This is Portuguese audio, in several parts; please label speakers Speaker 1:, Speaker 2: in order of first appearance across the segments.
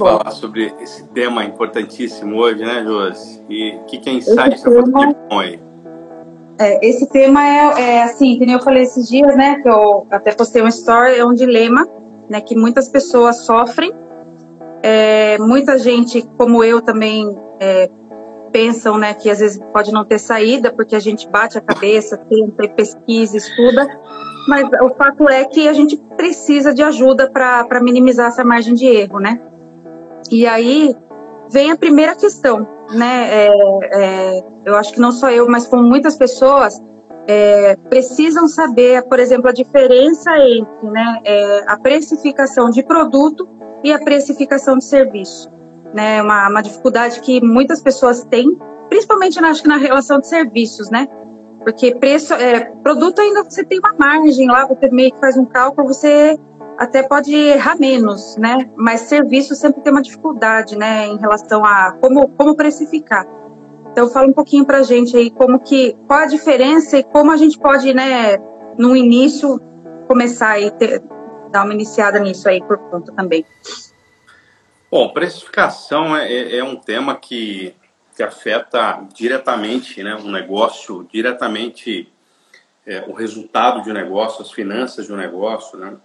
Speaker 1: falar sobre esse tema importantíssimo hoje, né, Josi? E o que, que é insight esse tema, aí?
Speaker 2: É, esse tema é, é assim, que nem eu falei esses dias, né, que eu até postei uma story, é um dilema, né, que muitas pessoas sofrem, é, muita gente, como eu também, é, pensam, né, que às vezes pode não ter saída, porque a gente bate a cabeça, tenta, pesquisa, estuda, mas o fato é que a gente precisa de ajuda para minimizar essa margem de erro, né? E aí vem a primeira questão, né? É, é, eu acho que não só eu, mas como muitas pessoas é, precisam saber, por exemplo, a diferença entre né, é, a precificação de produto e a precificação de serviço. Né, uma, uma dificuldade que muitas pessoas têm, principalmente acho que na relação de serviços, né? Porque preço, é, produto ainda você tem uma margem lá, você meio que faz um cálculo, você até pode errar menos, né? Mas serviço sempre tem uma dificuldade, né, em relação a como, como precificar. Então fala um pouquinho para a gente aí como que qual a diferença e como a gente pode, né, no início começar a ter, dar uma iniciada nisso aí por conta também.
Speaker 1: Bom, precificação é, é, é um tema que que afeta diretamente né, um negócio, diretamente é, o resultado de um negócio, as finanças de um negócio. Né?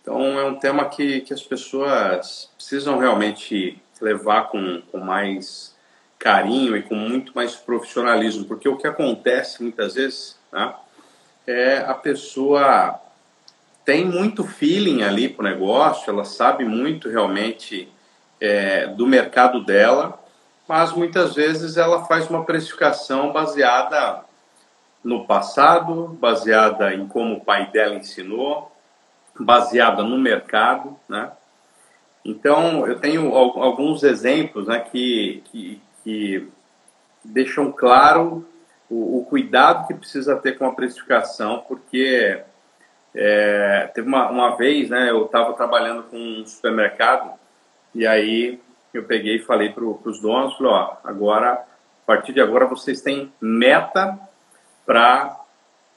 Speaker 1: Então, é um tema que, que as pessoas precisam realmente levar com, com mais carinho e com muito mais profissionalismo, porque o que acontece muitas vezes né, é a pessoa tem muito feeling ali para o negócio, ela sabe muito realmente é, do mercado dela, mas muitas vezes ela faz uma precificação baseada no passado, baseada em como o pai dela ensinou, baseada no mercado, né? Então, eu tenho alguns exemplos né, que, que, que deixam claro o, o, cuidado que precisa ter com a precificação, porque é, teve uma, uma vez, né, eu estava trabalhando com um supermercado e aí eu peguei e falei para os donos, falei, ó, agora, a partir de agora, vocês têm meta para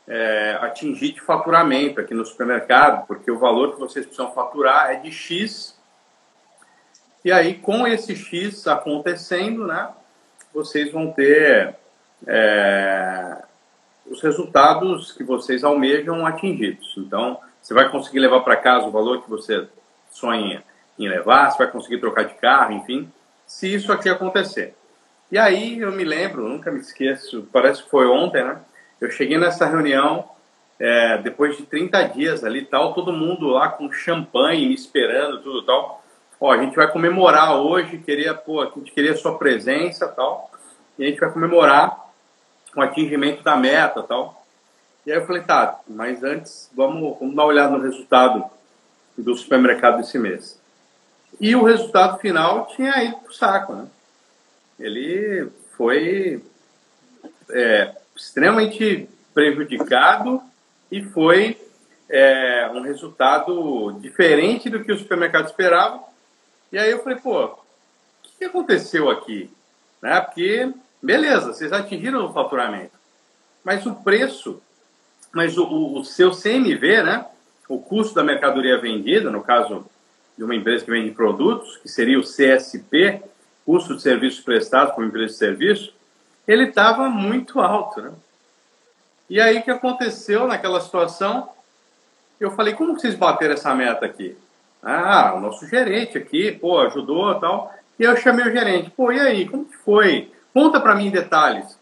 Speaker 1: é, atingir de faturamento aqui no supermercado, porque o valor que vocês precisam faturar é de X. E aí, com esse X acontecendo, né, vocês vão ter é, os resultados que vocês almejam atingidos. Então, você vai conseguir levar para casa o valor que você sonha em levar, se vai conseguir trocar de carro, enfim, se isso aqui acontecer. E aí eu me lembro, nunca me esqueço, parece que foi ontem, né? Eu cheguei nessa reunião, é, depois de 30 dias ali tal, todo mundo lá com champanhe me esperando, tudo tal. Ó, a gente vai comemorar hoje, queria, pô, a gente queria sua presença tal, e a gente vai comemorar o atingimento da meta tal. E aí eu falei, tá, mas antes vamos, vamos dar uma olhada no resultado do supermercado desse mês. E o resultado final tinha ido para o saco. Né? Ele foi é, extremamente prejudicado e foi é, um resultado diferente do que o supermercado esperava. E aí eu falei, pô, o que aconteceu aqui? Né? Porque, beleza, vocês atingiram o faturamento, mas o preço, mas o, o seu CMV, né? o custo da mercadoria vendida, no caso de uma empresa que vende produtos, que seria o CSP, custo de serviços prestados por uma empresa de serviço, ele estava muito alto, né? E aí o que aconteceu naquela situação? Eu falei, como vocês bateram essa meta aqui? Ah, o nosso gerente aqui, pô, ajudou tal. E eu chamei o gerente, pô, e aí, como que foi? Conta para mim em detalhes.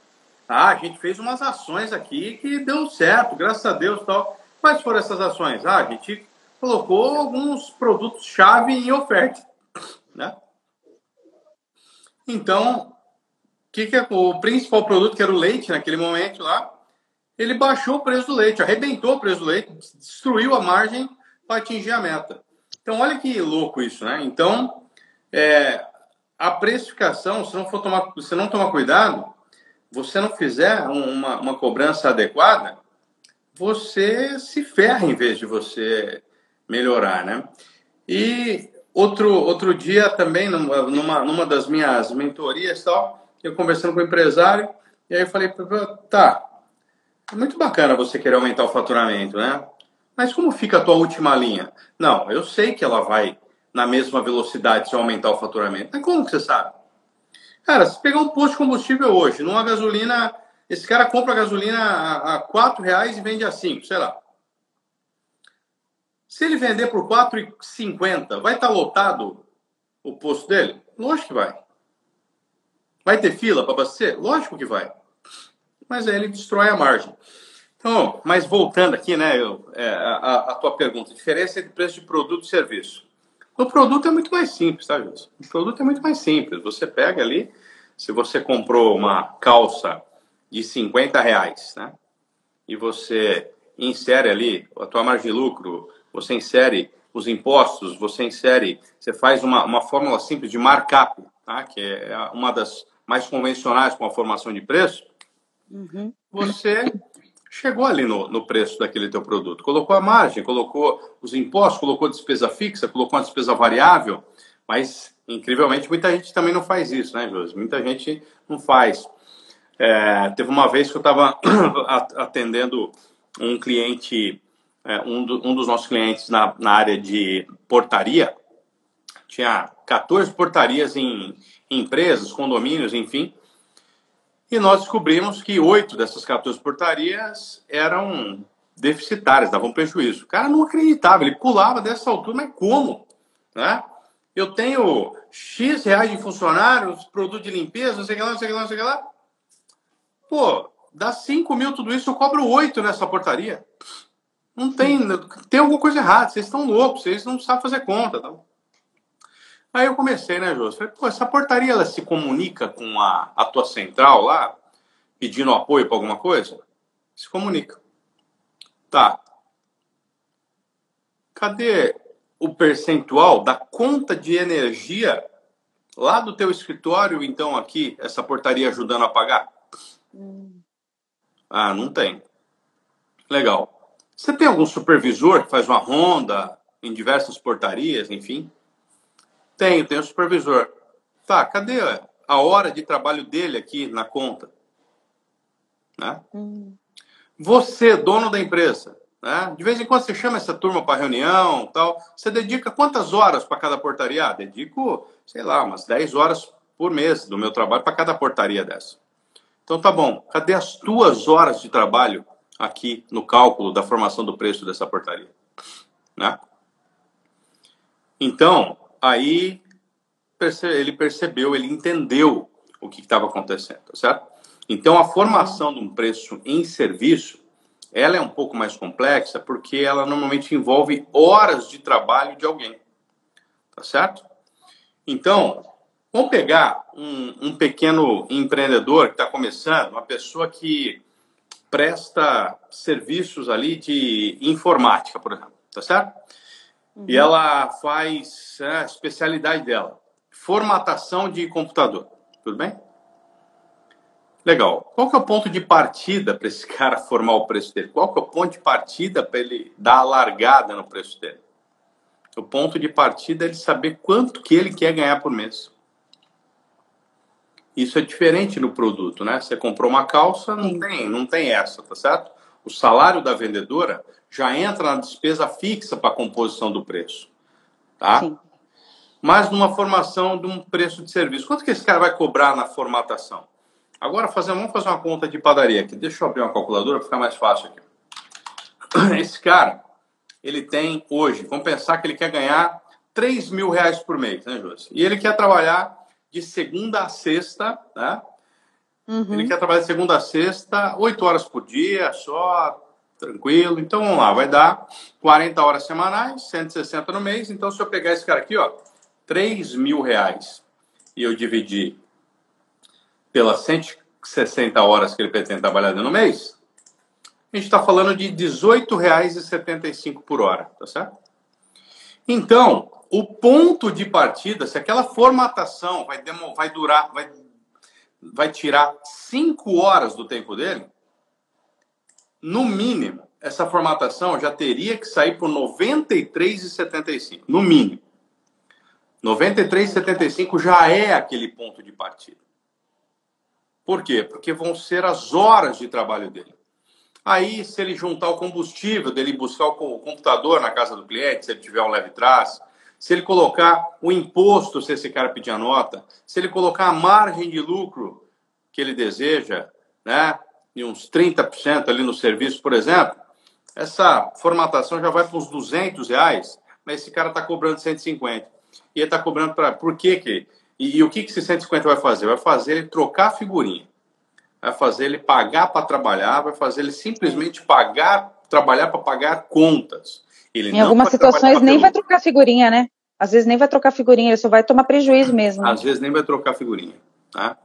Speaker 1: Ah, a gente fez umas ações aqui que deu certo, graças a Deus tal. Quais foram essas ações? Ah, a gente colocou alguns produtos-chave em oferta. Né? Então, que que é, o principal produto, que era o leite naquele momento lá, ele baixou o preço do leite, arrebentou o preço do leite, destruiu a margem para atingir a meta. Então, olha que louco isso, né? Então, é, a precificação, se não for tomar, se não tomar cuidado, você não fizer uma, uma cobrança adequada, você se ferra em vez de você melhorar, né? E outro, outro dia também, numa, numa das minhas mentorias tal, eu conversando com o empresário, e aí eu falei, tá, é muito bacana você querer aumentar o faturamento, né? Mas como fica a tua última linha? Não, eu sei que ela vai na mesma velocidade se aumentar o faturamento? Mas como que você sabe? Cara, se pegar um posto de combustível hoje, numa gasolina, esse cara compra gasolina a, a 4 reais e vende a 5, sei lá. Se ele vender por 4,50, vai estar tá lotado o posto dele? Lógico que vai. Vai ter fila para abastecer? Lógico que vai. Mas aí ele destrói a margem. Então, mas voltando aqui, né, eu, é, a, a, tua pergunta, diferença entre preço de produto e serviço. O produto é muito mais simples, tá, Júlio? O produto é muito mais simples. Você pega ali, se você comprou uma calça de 50 reais, né, e você insere ali a tua margem de lucro, você insere os impostos, você insere, você faz uma, uma fórmula simples de markup, tá? que é uma das mais convencionais com a formação de preço, uhum. você chegou ali no, no preço daquele teu produto. Colocou a margem, colocou os impostos, colocou a despesa fixa, colocou a despesa variável, mas, incrivelmente, muita gente também não faz isso, né, Josi? Muita gente não faz. É, teve uma vez que eu estava atendendo um cliente, é, um, do, um, dos nossos clientes na, na área de portaria, tinha 14 portarias em empresas, condomínios, enfim, e nós descobrimos que oito dessas 14 portarias eram deficitárias, davam prejuízo. O cara não acreditava, ele pulava dessa altura, mas como? Né? Eu tenho X reais de funcionários, produto de limpeza, não sei o que lá, não sei o que lá, não sei o que lá. Pô, dá 5 mil tudo isso, eu cobro oito nessa portaria. Não tem, tem alguma coisa errada, vocês estão loucos, vocês não sabem fazer conta. Tá? Aí eu comecei, né, Jô? Falei, pô, essa portaria ela se comunica com a, a tua central lá, pedindo apoio para alguma coisa? Se comunica. Tá. Cadê o percentual da conta de energia lá do teu escritório, então, aqui, essa portaria ajudando a pagar? Hum. Ah, não tem. Legal. Você tem algum supervisor que faz uma ronda em diversas portarias, enfim? Tenho, tenho supervisor. Tá, cadê a hora de trabalho dele aqui na conta? Né? Hum. Você, dono da empresa, né? de vez em quando você chama essa turma para reunião tal, você dedica quantas horas para cada portaria? Ah, dedico, sei lá, umas 10 horas por mês do meu trabalho para cada portaria dessa. Então tá bom, cadê as tuas horas de trabalho aqui no cálculo da formação do preço dessa portaria? Né? Então, aí ele percebeu, ele entendeu o que estava acontecendo, tá certo? Então, a formação de um preço em serviço, ela é um pouco mais complexa porque ela normalmente envolve horas de trabalho de alguém, tá certo? Então, vamos pegar um, um pequeno empreendedor que está começando, uma pessoa que presta serviços ali de informática, por exemplo, tá certo? Uhum. E ela faz é, a especialidade dela, formatação de computador. Tudo bem? Legal. Qual que é o ponto de partida para esse cara formar o preço dele? Qual que é o ponto de partida para ele dar a largada no preço dele? O ponto de partida é ele saber quanto que ele quer ganhar por mês. Isso é diferente no produto, né? Você comprou uma calça, não tem, não tem essa, tá certo? O salário da vendedora já entra na despesa fixa para a composição do preço. Tá? Sim. Mas numa formação de um preço de serviço. Quanto que esse cara vai cobrar na formatação? Agora fazer, vamos fazer uma conta de padaria aqui. Deixa eu abrir uma calculadora para ficar mais fácil aqui. Esse cara, ele tem hoje, vamos pensar que ele quer ganhar 3 mil reais por mês, né, José? E ele quer trabalhar de segunda a sexta, né? Uhum. Ele quer trabalhar de segunda a sexta, 8 horas por dia, só, tranquilo. Então vamos lá, vai dar 40 horas semanais, 160 no mês. Então, se eu pegar esse cara aqui, ó, 3 mil reais e eu dividir pelas 160 horas que ele pretende trabalhar no mês, a gente está falando de R$ 18,75 por hora, tá certo? Então, o ponto de partida, se aquela formatação vai, vai durar, vai, vai tirar 5 horas do tempo dele, no mínimo, essa formatação já teria que sair por R$ 93,75, no mínimo. 93,75 já é aquele ponto de partida. Por quê? Porque vão ser as horas de trabalho dele. Aí, se ele juntar o combustível dele buscar o computador na casa do cliente, se ele tiver um leve trás, se ele colocar o imposto, se esse cara pedir a nota, se ele colocar a margem de lucro que ele deseja, né, de uns 30% ali no serviço, por exemplo, essa formatação já vai para uns 200 reais, mas esse cara está cobrando 150. E ele está cobrando para. Por que que. E, e, o que, que esse 150 vai fazer? Vai fazer ele trocar figurinha. Vai fazer ele pagar para trabalhar, vai fazer ele simplesmente pagar, trabalhar para pagar contas. Ele
Speaker 2: em algumas situações nem vai trocar figurinha, né? Às vezes nem vai trocar figurinha, ele só vai tomar prejuízo mesmo.
Speaker 1: Às vezes nem vai trocar figurinha, tá?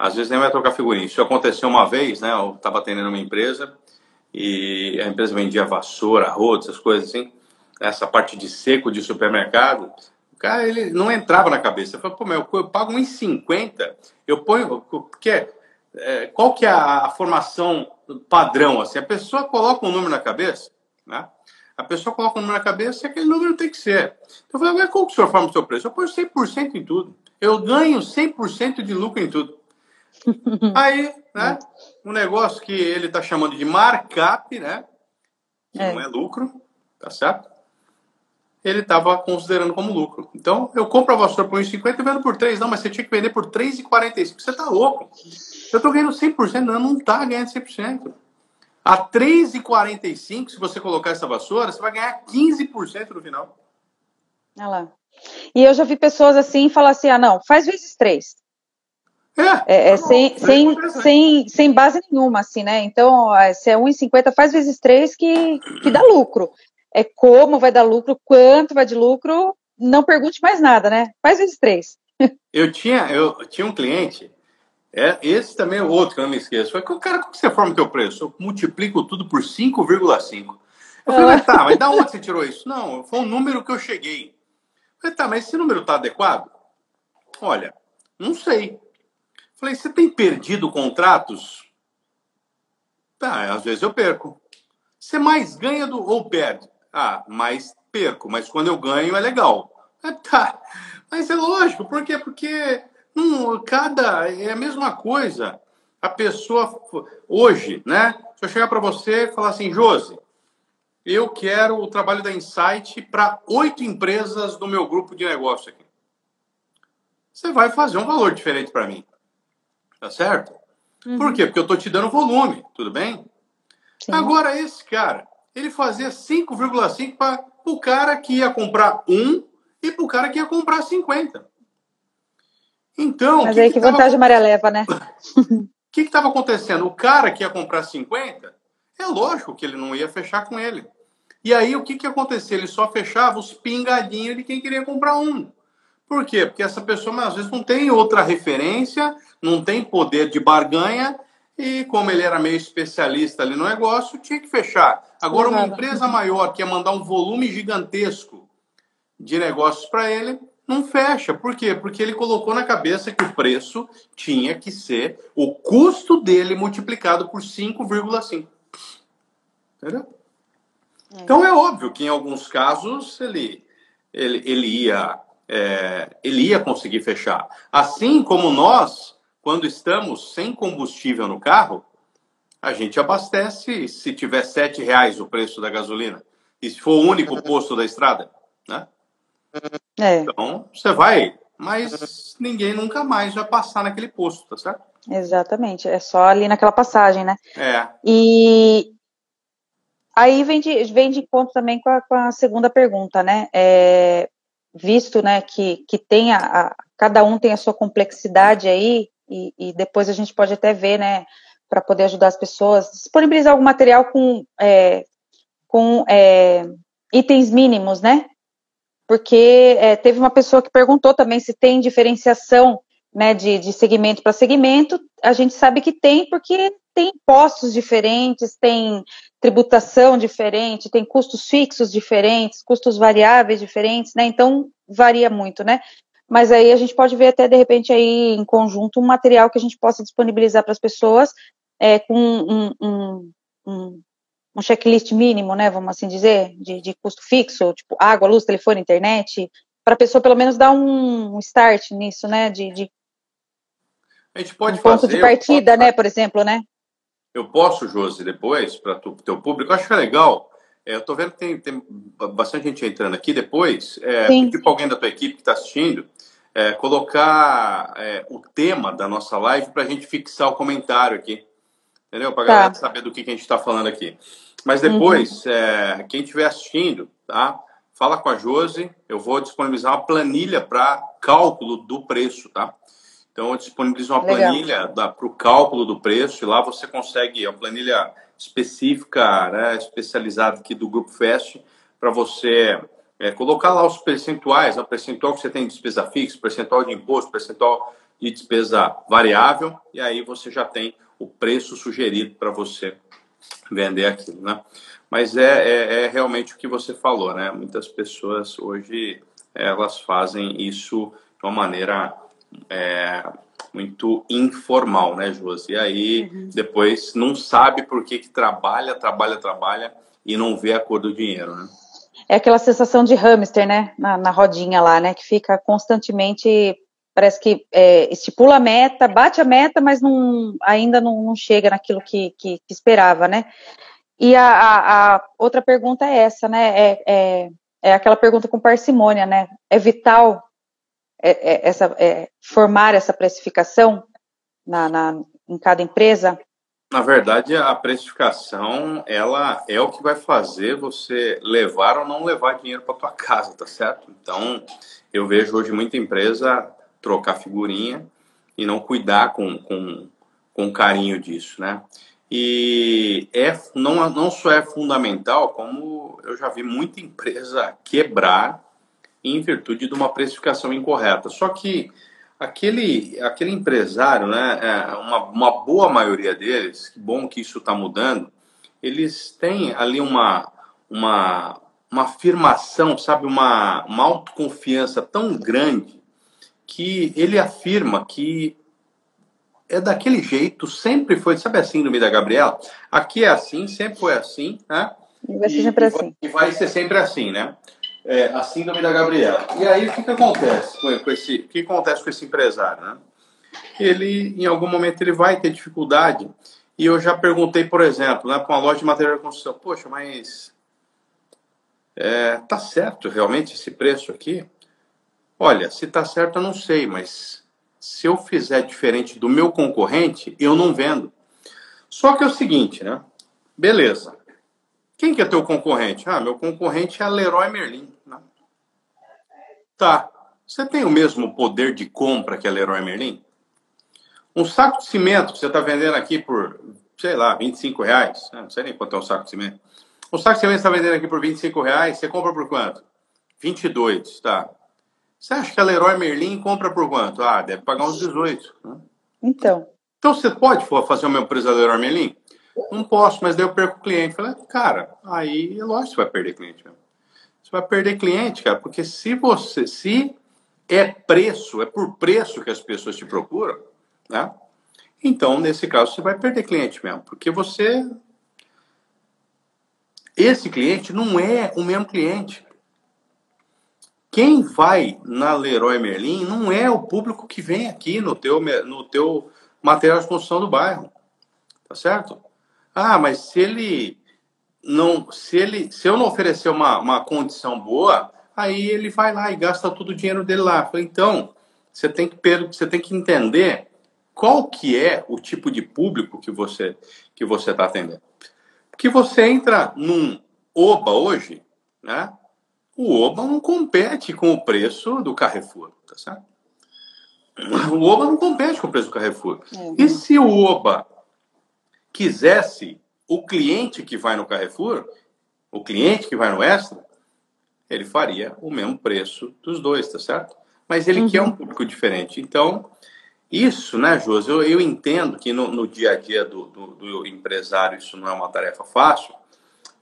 Speaker 1: Às vezes nem vai trocar figurinha. Isso aconteceu uma vez, né? Eu estava atendendo uma empresa e a empresa vendia vassoura, arroz, essas coisas assim. Essa parte de seco de supermercado, o cara ele não entrava na cabeça. Eu falei, pô, meu, eu pago 1,50, eu ponho. Porque, é, qual que é a, a formação padrão? Assim, a pessoa coloca um número na cabeça, né? A pessoa coloca um número na cabeça e aquele número tem que ser. Então, eu falei, qual que o senhor forma o seu preço? Eu ponho 100% em tudo. Eu ganho 100% de lucro em tudo. Aí, né, um negócio que ele está chamando de markup, né, que é. não é lucro, tá certo? Ele estava considerando como lucro. Então, eu compro a vassoura por 1,50 e vendo por 3. Não, mas você tinha que vender por 3,45. Você está louco. Eu estou ganhando 100%. Não, não está ganhando 100%. A 3,45, se você colocar essa vassoura, você vai ganhar 15% no final.
Speaker 2: Olha lá. E eu já vi pessoas assim falar assim: ah, não, faz vezes 3. É, é, é sem, sem, sem, sem base nenhuma, assim, né? Então, se é 1,50, faz vezes 3 que, que dá lucro. É como vai dar lucro, quanto vai de lucro, não pergunte mais nada, né? Faz vezes 3.
Speaker 1: Eu tinha, eu tinha um cliente é, esse também é outro que eu não me esqueço. Foi cara, como você forma o teu preço? Eu multiplico tudo por 5,5. Eu falei, mas tá, mas da onde você tirou isso? Não, foi um número que eu cheguei. Eu falei, tá, mas esse número tá adequado? Olha, não sei. Falei, você tem perdido contratos? Tá, às vezes eu perco. Você mais ganha do, ou perde? Ah, mais perco, mas quando eu ganho é legal. Ah, tá, mas é lógico, por quê? Porque Hum, cada é a mesma coisa. A pessoa hoje, né? Se eu chegar para você e falar assim, Josi, eu quero o trabalho da Insight para oito empresas do meu grupo de negócio aqui. Você vai fazer um valor diferente para mim. Tá certo? Uhum. Por quê? Porque eu estou te dando volume, tudo bem? Sim. Agora, esse cara, ele fazia 5,5 para o cara que ia comprar um e para o cara que ia comprar 50. Então.
Speaker 2: Mas que aí que, que vantagem tava... Maria leva, né?
Speaker 1: O que estava acontecendo? O cara que ia comprar 50, é lógico que ele não ia fechar com ele. E aí o que, que acontecia? Ele só fechava os pingadinhos de quem queria comprar um. Por quê? Porque essa pessoa às vezes não tem outra referência, não tem poder de barganha, e como ele era meio especialista ali no negócio, tinha que fechar. Agora, uma empresa maior que ia mandar um volume gigantesco de negócios para ele, não fecha. Por quê? Porque ele colocou na cabeça que o preço tinha que ser o custo dele multiplicado por 5,5. Entendeu? É. Então é óbvio que em alguns casos ele, ele, ele, ia, é, ele ia conseguir fechar. Assim como nós, quando estamos sem combustível no carro, a gente abastece se tiver sete reais o preço da gasolina. E se for o único posto da estrada, né? É. Então, você vai, mas ninguém nunca mais vai passar naquele posto, tá certo?
Speaker 2: Exatamente, é só ali naquela passagem, né?
Speaker 1: É.
Speaker 2: E aí vem de, vem de encontro também com a, com a segunda pergunta, né? É, visto né, que, que tem a, a, cada um tem a sua complexidade aí, e, e depois a gente pode até ver, né, para poder ajudar as pessoas, disponibilizar algum material com, é, com é, itens mínimos, né? porque é, teve uma pessoa que perguntou também se tem diferenciação né, de, de segmento para segmento. A gente sabe que tem, porque tem impostos diferentes, tem tributação diferente, tem custos fixos diferentes, custos variáveis diferentes, né? Então varia muito, né? Mas aí a gente pode ver até de repente aí em conjunto um material que a gente possa disponibilizar para as pessoas é, com um, um, um, um checklist mínimo, né, vamos assim dizer, de, de custo fixo, tipo água, luz, telefone, internet, para a pessoa pelo menos dar um start nisso, né, de, de
Speaker 1: a gente pode
Speaker 2: um
Speaker 1: ponto
Speaker 2: fazer, de partida, né, por exemplo, né?
Speaker 1: Eu posso, Josi, depois, para o teu público, acho que é legal É, eu estou vendo que tem, tem, bastante gente entrando aqui depois. É, pedir para alguém da tua equipe que está assistindo é, colocar é, o tema da nossa live para a gente fixar o comentário aqui. Entendeu? Para a tá. galera saber do que, que a gente está falando aqui. Mas depois, uhum. é, quem estiver assistindo, tá? Fala com a Josi, eu vou disponibilizar uma planilha para cálculo do preço, tá? Então, eu disponibilizo uma Legal. planilha para o cálculo do preço, e lá você consegue, a planilha específica, né, especializada aqui do Grupo Fest, para você é, colocar lá os percentuais, né, o percentual que você tem de despesa fixa, percentual de imposto, percentual de despesa variável, e aí você já tem o preço sugerido para você vender aquilo, né? Mas é, é, é, realmente o que você falou, né? Muitas pessoas hoje elas fazem isso de uma maneira é, muito informal, né, Josi? E aí uhum. depois não sabe por que, que trabalha, trabalha, trabalha e não vê a cor do dinheiro, né?
Speaker 2: É aquela sensação de hamster, né? Na, na rodinha lá, né? Que fica constantemente parece que é, estipula a meta, bate a meta, mas não, ainda não, não chega naquilo que, que, que, esperava, né? E a, a, a, outra pergunta é essa, né? É, é, é, aquela pergunta com parcimônia, né? É vital é, é, essa, é, formar essa precificação na, na, em cada empresa?
Speaker 1: Na verdade, a precificação, ela é o que vai fazer você levar ou não levar dinheiro para tua casa, tá certo? Então, eu vejo hoje muita empresa trocar figurinha e não cuidar com, com, com carinho disso, né? E é, não, não só é fundamental, como eu já vi muita empresa quebrar em virtude de uma precificação incorreta. Só que aquele, aquele empresário, né, é uma, uma boa maioria deles, que bom que isso está mudando, eles têm ali uma, uma, uma afirmação, sabe, uma, uma autoconfiança tão grande que ele afirma que é daquele jeito, sempre foi, sabe a síndrome da Gabriela? Aqui é assim, sempre foi assim, né?
Speaker 2: E vai ser sempre e, assim.
Speaker 1: E vai ser sempre assim, né? É, a síndrome da Gabriela. E aí o que, que acontece com, com esse, o que acontece com esse empresário, né? Ele, em algum momento, ele vai ter dificuldade. E eu já perguntei, por exemplo, né, para uma loja de material de construção, poxa, mas é, tá certo realmente esse preço aqui? Olha, se está certo eu não sei, mas se eu fizer diferente do meu concorrente, eu não vendo. Só que é o seguinte, né? Beleza. Quem que é teu concorrente? Ah, meu concorrente é a Leroy Merlin. Né? Tá. Você tem o mesmo poder de compra que a Leroy Merlin? Um saco de cimento que você está vendendo aqui por, sei lá, 25 reais. Né? Não sei nem quanto é um saco de cimento. Um saco de cimento você está vendendo aqui por 25 reais, você compra por quanto? 22, tá. Você acha que a Leroy Merlin compra por quanto? Ah, deve pagar uns 18. Né?
Speaker 2: Então.
Speaker 1: Então você pode fazer uma empresa Leroy Merlin? Não posso, mas daí eu perco o cliente. Falei, cara, aí é lógico que você vai perder cliente mesmo. Você vai perder cliente, cara, porque se você, se é preço, é por preço que as pessoas te procuram, né? Então, nesse caso, você vai perder cliente mesmo, porque você. Esse cliente não é o mesmo cliente. Quem vai na Leroy Merlin não é o público que vem aqui no teu, no teu material de construção do bairro. Tá certo? Ah, mas se ele não, se ele, se eu não oferecer uma, uma condição boa, aí ele vai lá e gasta todo o dinheiro dele lá. Falei, então, você tem que você tem que entender qual que é o tipo de público que você que você está atendendo. Porque você entra num Oba hoje, né? o Oba não compete com o preço do Carrefour, tá certo? O Oba não compete com o preço do Carrefour. Uhum. E se o Oba quisesse o cliente que vai no Carrefour, o cliente que vai no Extra, ele faria o mesmo preço dos dois, tá certo? Mas ele uhum. quer um público diferente. Então, isso, né, Josi, eu, eu entendo que no, no dia a dia do, do, do empresário isso não é uma tarefa fácil,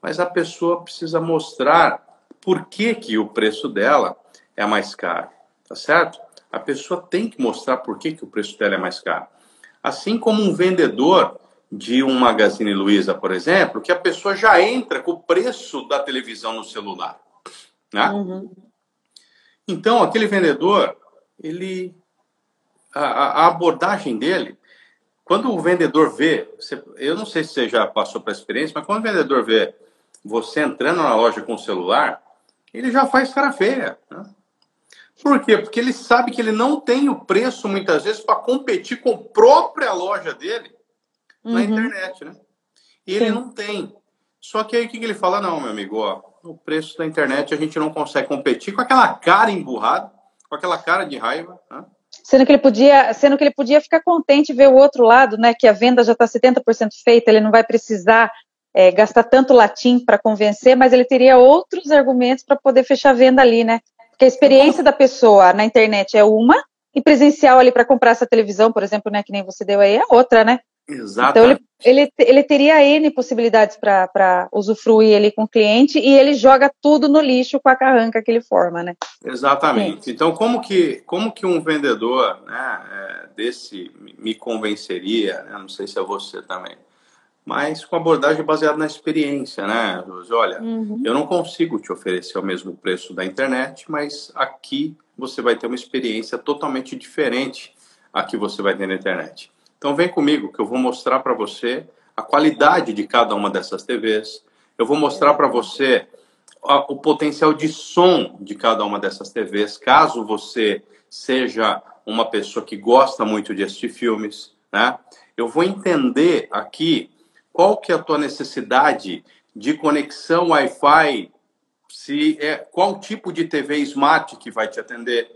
Speaker 1: mas a pessoa precisa mostrar por que, que o preço dela é mais caro, tá certo? A pessoa tem que mostrar por que, que o preço dela é mais caro. Assim como um vendedor de um Magazine Luiza, por exemplo, que a pessoa já entra com o preço da televisão no celular, né? Uhum. Então, aquele vendedor, ele a, a, abordagem dele, quando o vendedor vê, você, eu não sei se você já passou por essa experiência, mas quando o vendedor vê você entrando na loja com o celular, ele já faz cara feia. Né? Por quê? Porque ele sabe que ele não tem o preço, muitas vezes, para competir com a própria loja dele uhum. na internet, né? E ele Sim. não tem. Só que aí o que ele fala? Não, meu amigo, ó, o preço da internet a gente não consegue competir com aquela cara emburrada, com aquela cara de raiva. Né?
Speaker 2: Sendo que ele podia, sendo que ele podia ficar contente ver o outro lado, né? Que a venda já está 70% feita, ele não vai precisar é, gastar tanto latim para convencer, mas ele teria outros argumentos para poder fechar a venda ali, né? Porque a experiência da pessoa na internet é uma, e presencial ali para comprar essa televisão, por exemplo, né, que nem você deu aí, é outra, né?
Speaker 1: Exato.
Speaker 2: Então ele, ele, ele teria N possibilidades para usufruir ali com o cliente e ele joga tudo no lixo com a carranca que ele forma, né?
Speaker 1: Exatamente. Sim. Então, como que, como que um vendedor né, é, desse me convenceria, né, não sei se é você também, mas com abordagem baseada na experiência, né? Olha, uhum. eu não consigo te oferecer o mesmo preço da internet, mas aqui você vai ter uma experiência totalmente diferente a que você vai ter na internet. Então vem comigo que eu vou mostrar para você a qualidade de cada uma dessas TVs. Eu vou mostrar para você o potencial de som de cada uma dessas TVs, caso você seja uma pessoa que gosta muito de assistir filmes, né? Eu vou entender aqui qual que é a tua necessidade de conexão Wi-Fi, se é qual tipo de TV smart que vai te atender.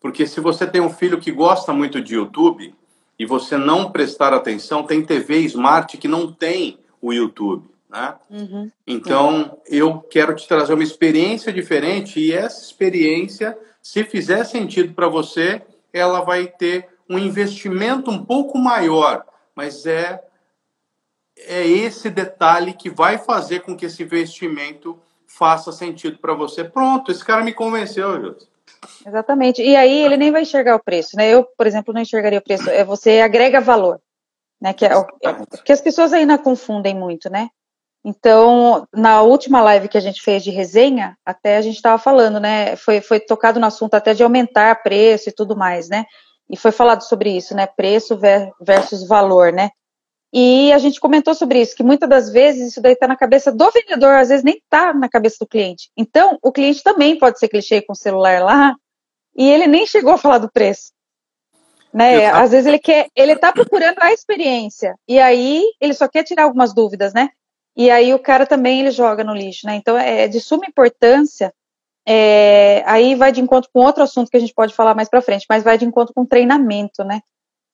Speaker 1: Porque se você tem um filho que gosta muito de YouTube e você não prestar atenção, tem TV smart que não tem o YouTube. Né? Uhum. Então, eu quero te trazer uma experiência diferente e essa experiência, se fizer sentido para você, ela vai ter um investimento um pouco maior, mas é é esse detalhe que vai fazer com que esse investimento faça sentido para você. Pronto, esse cara me convenceu, Júlio.
Speaker 2: Exatamente. E aí ele nem vai enxergar o preço, né? Eu, por exemplo, não enxergaria o preço. É você agrega valor, né? Que é, é que as pessoas ainda confundem muito, né? Então, na última live que a gente fez de resenha, até a gente estava falando, né? Foi, foi tocado no assunto até de aumentar preço e tudo mais, né? E foi falado sobre isso, né? Preço versus valor, né? E a gente comentou sobre isso, que muitas das vezes isso daí está na cabeça do vendedor, às vezes nem está na cabeça do cliente. Então, o cliente também pode ser chegue com o celular lá e ele nem chegou a falar do preço. Né? Às vezes ele quer, ele está procurando a experiência e aí ele só quer tirar algumas dúvidas, né? E aí o cara também ele joga no lixo, né? Então é de suma importância. É, aí vai de encontro com outro assunto que a gente pode falar mais para frente, mas vai de encontro com treinamento, né?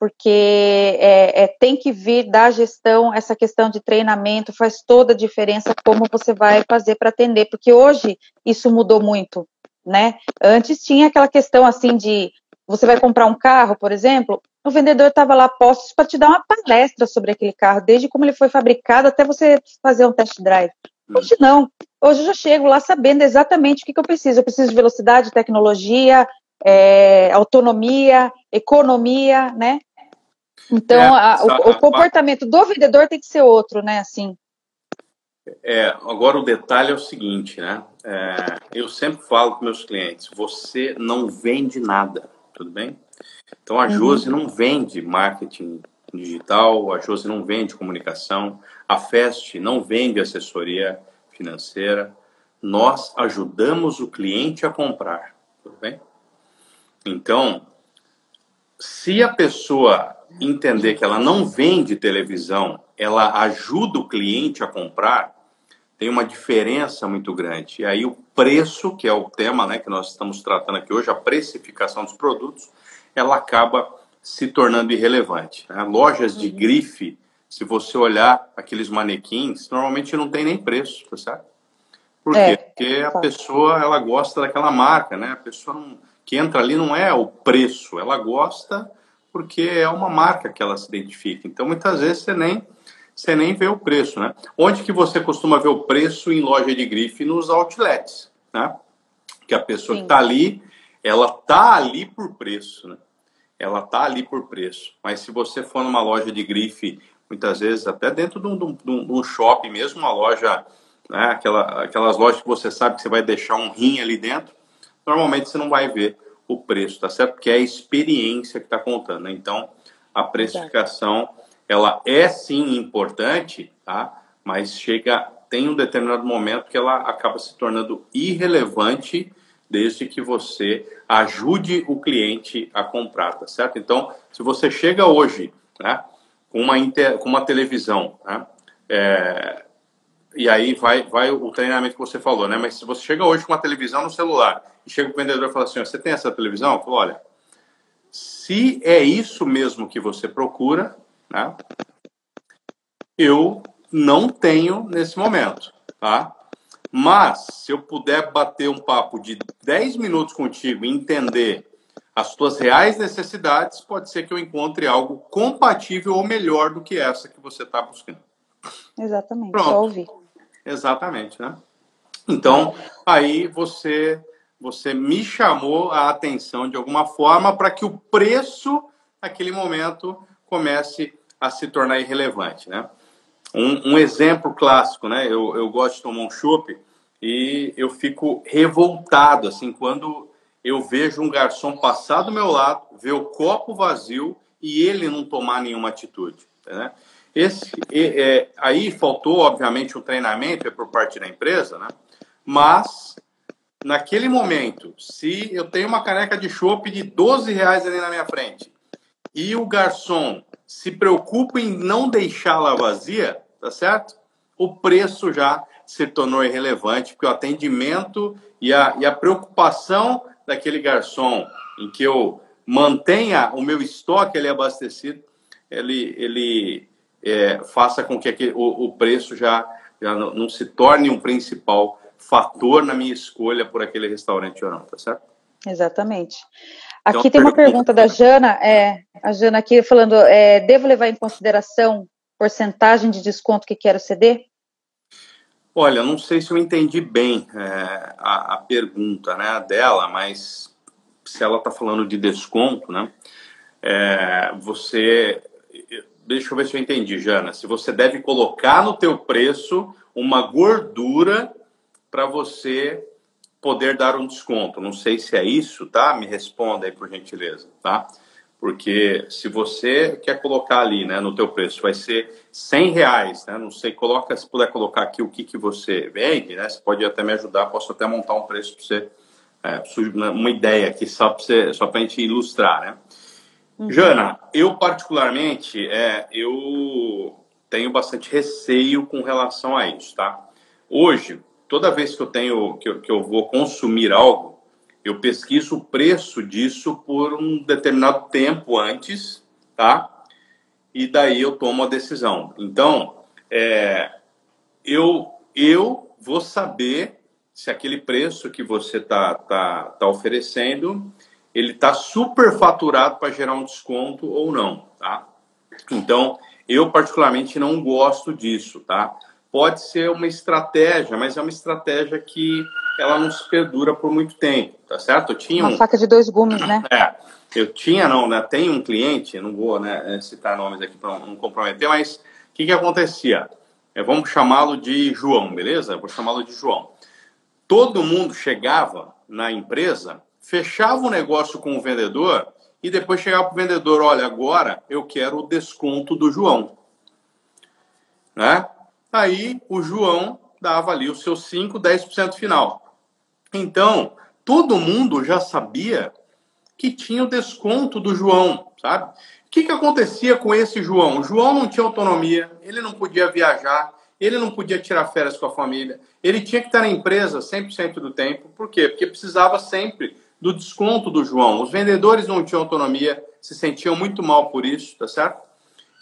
Speaker 2: Porque é, é, tem que vir da gestão essa questão de treinamento, faz toda a diferença como você vai fazer para atender, porque hoje isso mudou muito, né? Antes tinha aquela questão assim de você vai comprar um carro, por exemplo, o vendedor estava lá postos para te dar uma palestra sobre aquele carro, desde como ele foi fabricado até você fazer um test drive. Hoje não. Hoje eu já chego lá sabendo exatamente o que, que eu preciso. Eu preciso de velocidade, tecnologia, é, autonomia, economia, né? Então, é, a, o, o, comportamento do vendedor tem que ser outro, né? Assim.
Speaker 1: É, agora o detalhe é o seguinte, né? É, eu sempre falo com meus clientes: você não vende nada, tudo bem? Então a uhum. Josi não vende marketing digital, a Josi não vende comunicação, a Fest não vende assessoria financeira. Nós ajudamos o cliente a comprar, tudo bem? Então, se a pessoa entender que ela não vende televisão, ela ajuda o cliente a comprar, tem uma diferença muito grande. E aí o preço, que é o tema né, que nós estamos tratando aqui hoje, a precificação dos produtos, ela acaba se tornando irrelevante. Né? Lojas de uhum. grife, se você olhar aqueles manequins, normalmente não tem nem preço, tá certo? Por é, quê? Porque a pessoa ela gosta daquela marca, né? A pessoa não, que entra ali não é o preço, ela gosta porque é uma marca que ela se identifica. Então, muitas vezes você nem você nem vê o preço, né? Onde que você costuma ver o preço em loja de grife? Nos outlets, né? Que a pessoa Sim. que está ali, ela tá ali por preço, né? Ela tá ali por preço. Mas se você for numa loja de grife, muitas vezes até dentro de um, de um, de um shopping mesmo, uma loja, né? Aquela, aquelas lojas que você sabe que você vai deixar um rim ali dentro, normalmente você não vai ver o preço, tá certo? Porque é a experiência que está contando. Né? Então, a precificação, ela é sim importante, tá? Mas chega, tem um determinado momento que ela acaba se tornando irrelevante desde que você ajude o cliente a comprar, tá certo? Então, se você chega hoje, né, com uma, inter, com uma televisão, né, é, e aí vai, vai o treinamento que você falou, né? Mas se você chega hoje com uma televisão no celular e chega o vendedor e fala assim, você tem essa televisão? Eu falo, olha, se é isso mesmo que você procura, né? Eu não tenho nesse momento, tá? Mas, se eu puder bater um papo de 10 minutos contigo e entender as tuas reais necessidades, pode ser que eu encontre algo compatível ou melhor do que essa que você está buscando.
Speaker 2: Exatamente, Pronto.
Speaker 1: Exatamente, né? Então, aí você você me chamou a atenção de alguma forma para que o preço naquele momento comece a se tornar irrelevante, né? Um, um, exemplo clássico, né? Eu, eu gosto de tomar um chopp e eu fico revoltado, assim, quando eu vejo um garçom passar do meu lado, ver o copo vazio e ele não tomar nenhuma atitude, né? Esse, é, aí faltou, obviamente, o treinamento é por parte da empresa, né? Mas, naquele momento, se eu tenho uma caneca de chopp de 12 reais ali na minha frente e o garçom se preocupa em não deixá-la vazia, tá certo? O preço já se tornou irrelevante, porque o atendimento e a, e a preocupação daquele garçom em que eu mantenha o meu estoque ali abastecido, ele, ele é, faça com que aquele, o, o, preço já, já não, não, se torne um principal fator na minha escolha por aquele restaurante ou não, tá certo?
Speaker 2: Exatamente. Aqui então, tem uma pergunta da Jana, é, a Jana aqui falando, é, devo levar em consideração porcentagem de desconto que quero ceder?
Speaker 1: Olha, não sei se eu entendi bem é, a, a, pergunta né, dela, mas se ela está falando de desconto, né? É, você, deixa eu ver se eu entendi, Jana. Se você deve colocar no teu preço uma gordura para você poder dar um desconto. Não sei se é isso, tá? Me responda aí por gentileza, tá? Porque se você quer colocar ali, né, no teu preço, vai ser 100 reais, né? Não sei, coloca, se puder colocar aqui o que, que você vende, né? Você pode até me ajudar, posso até montar um preço para você, é, uma ideia aqui só para a gente ilustrar, né? Uhum. Jana, eu particularmente, é, eu tenho bastante receio com relação a isso, tá? Hoje, toda vez que eu tenho, que eu, que eu vou consumir algo, eu pesquiso o preço disso por um determinado tempo antes, tá? E daí eu tomo a decisão. Então, é, eu, eu vou saber se aquele preço que você tá, tá, tá oferecendo ele está super faturado para gerar um desconto ou não, tá? Então, eu particularmente não gosto disso, tá? Pode ser uma estratégia, mas é uma estratégia que ela não se perdura por muito tempo, tá certo? Eu
Speaker 2: tinha uma um... faca de dois gumes, né?
Speaker 1: É, eu tinha, não, né? Tem um cliente, não vou né, citar nomes aqui para não comprometer, mas o que, que acontecia? É, vamos chamá-lo de João, beleza? Vou chamá-lo de João. Todo mundo chegava na empresa, fechava o negócio com o vendedor e depois chegava para o vendedor: olha, agora eu quero o desconto do João. Né? Aí o João dava ali o seu 5, 10% final. Então, todo mundo já sabia que tinha o desconto do João, sabe? O que, que acontecia com esse João? O João não tinha autonomia, ele não podia viajar, ele não podia tirar férias com a família, ele tinha que estar na empresa 100% do tempo. Por quê? Porque precisava sempre do desconto do João. Os vendedores não tinham autonomia, se sentiam muito mal por isso, tá certo?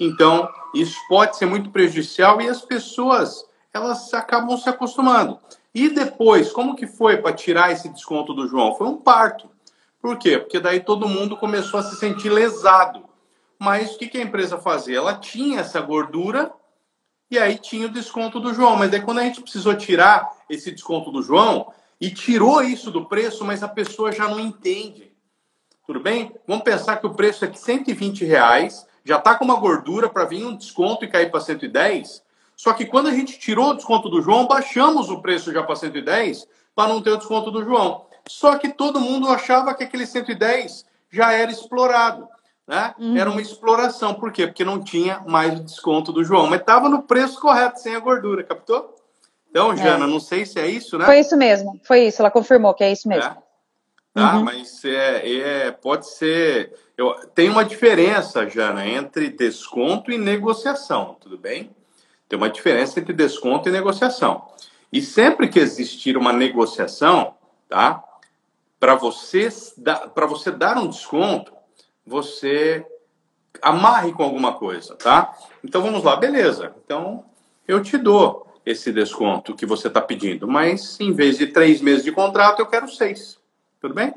Speaker 1: Então, isso pode ser muito prejudicial e as pessoas, elas acabam se acostumando. E depois, como que foi para tirar esse desconto do João? Foi um parto. Por quê? Porque daí todo mundo começou a se sentir lesado. Mas o que, a empresa fazia? Ela tinha essa gordura e aí tinha o desconto do João. Mas daí quando a gente precisou tirar esse desconto do João e tirou isso do preço, mas a pessoa já não entende. Tudo bem? Vamos pensar que o preço é de 120 reais, já está com uma gordura para vir um desconto e cair para 110. Só que quando a gente tirou o desconto do João, baixamos o preço já para 110 para não ter o desconto do João. Só que todo mundo achava que aquele 110 já era explorado. Né? Uhum. Era uma exploração. Por quê? Porque não tinha mais o desconto do João. Mas estava no preço correto, sem a gordura, captou? Então, Jana, é. não sei se é isso, né?
Speaker 2: Foi isso mesmo, foi isso, ela confirmou que é isso mesmo. É.
Speaker 1: Tá, uhum. mas é, é, pode ser. Eu, tem uma diferença, Jana, entre desconto e negociação, tudo bem? Tem uma diferença entre desconto e negociação. E sempre que existir uma negociação, tá? Para você, para você dar um desconto, você amarre com alguma coisa, tá? Então vamos lá, beleza. Então eu te dou esse desconto que você está pedindo, mas em vez de três meses de contrato, eu quero seis. Tudo bem?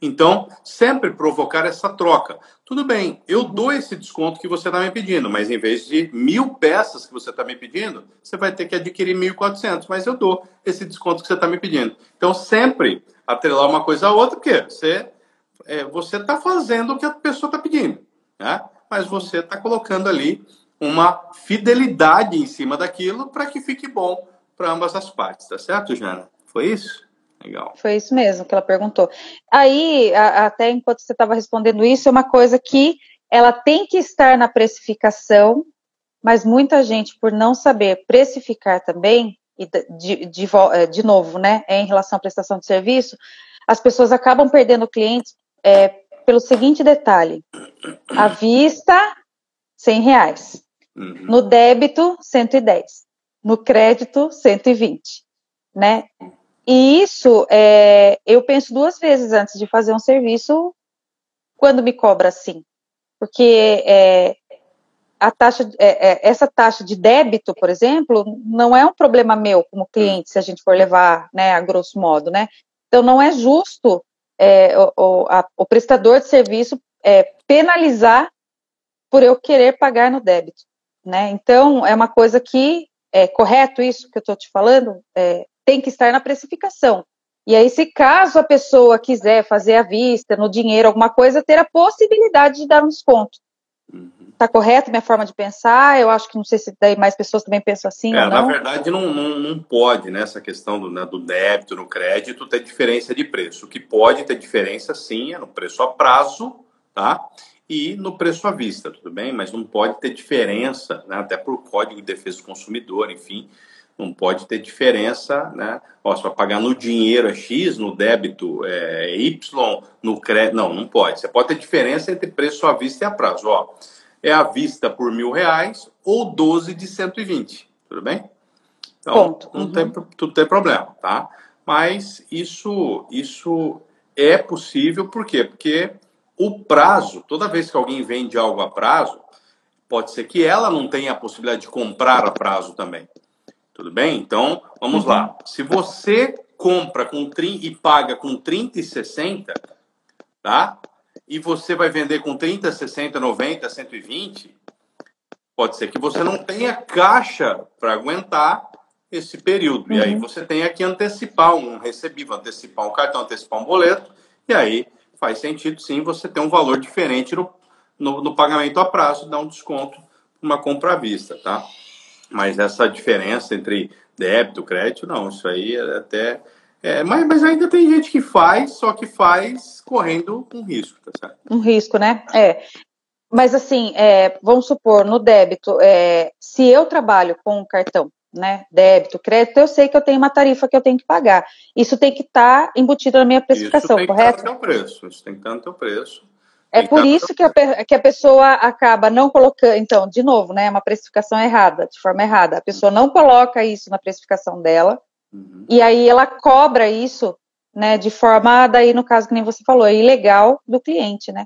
Speaker 1: Então, sempre provocar essa troca. Tudo bem, eu dou esse desconto que você está me pedindo, mas em vez de mil peças que você está me pedindo, você vai ter que adquirir 1.400, mas eu dou esse desconto que você está me pedindo. Então, sempre atrelar uma coisa a outra, porque você é, está fazendo o que a pessoa está pedindo, né? mas você está colocando ali uma fidelidade em cima daquilo para que fique bom para ambas as partes, tá certo, Jana? Foi isso? Legal.
Speaker 2: Foi isso mesmo que ela perguntou. Aí, a, até enquanto você estava respondendo isso, é uma coisa que ela tem que estar na precificação, mas muita gente, por não saber precificar também, e de, de, é, de novo, né, é em relação à prestação de serviço, as pessoas acabam perdendo clientes é, pelo seguinte detalhe: à vista, 100 reais. Uhum. No débito, 110. No crédito, 120. Né? E isso, é, eu penso duas vezes antes de fazer um serviço quando me cobra assim. Porque é, a taxa, é, é, essa taxa de débito, por exemplo, não é um problema meu como cliente, se a gente for levar né, a grosso modo, né? Então, não é justo é, o, a, o, prestador de serviço é, penalizar por eu querer pagar no débito, né? Então, é uma coisa que, é correto isso que eu estou te falando? É, tem que estar na precificação. E aí, se caso a pessoa quiser fazer à vista, no dinheiro, alguma coisa, ter a possibilidade de dar um desconto. Está uhum. correto minha forma de pensar? Eu acho que não sei se daí mais pessoas também pensam assim é.
Speaker 1: Na verdade, não, não, não pode, nessa né, questão do, né, do débito, no crédito, ter diferença de preço. O que pode ter diferença, sim, é no preço a prazo, tá? E no preço à vista, tudo bem? Mas não pode ter diferença, né, até por Código de Defesa do Consumidor, enfim, não pode ter diferença, né? Ó, você vai pagar no dinheiro é X, no débito é Y, no crédito. Não, não pode. Você pode ter diferença entre preço à vista e a prazo. Ó, é à vista por mil reais ou 12 de 120. Tudo bem? Então, Ponto. não uhum. tem, tudo tem problema, tá? Mas isso, isso é possível, por quê? Porque o prazo, toda vez que alguém vende algo a prazo, pode ser que ela não tenha a possibilidade de comprar a prazo também. Tudo bem? Então, vamos uhum. lá. Se você compra com 30 e paga com 30 e 60, tá? E você vai vender com 30, 60, 90, 120, pode ser que você não tenha caixa para aguentar esse período. Uhum. E aí uhum. você tenha que antecipar um recebível, antecipar um cartão, antecipar um boleto, e aí faz sentido sim você ter um valor diferente no, no, no pagamento a prazo, dar um desconto uma compra à vista, tá? Mas essa diferença entre débito, crédito, não, isso aí é até. É, mas, mas ainda tem gente que faz, só que faz correndo um risco, tá certo?
Speaker 2: Um risco, né? É. Mas assim, é, vamos supor, no débito, é, se eu trabalho com cartão, né, débito, crédito, eu sei que eu tenho uma tarifa que eu tenho que pagar. Isso tem que estar tá embutido na minha precificação,
Speaker 1: isso
Speaker 2: tem correto?
Speaker 1: Que estar no teu preço, isso tem que estar no teu preço.
Speaker 2: É por isso que a, que a pessoa acaba não colocando. Então, de novo, né? Uma precificação errada, de forma errada. A pessoa não coloca isso na precificação dela, uhum. e aí ela cobra isso, né? De forma, daí, no caso que nem você falou, é ilegal do cliente, né?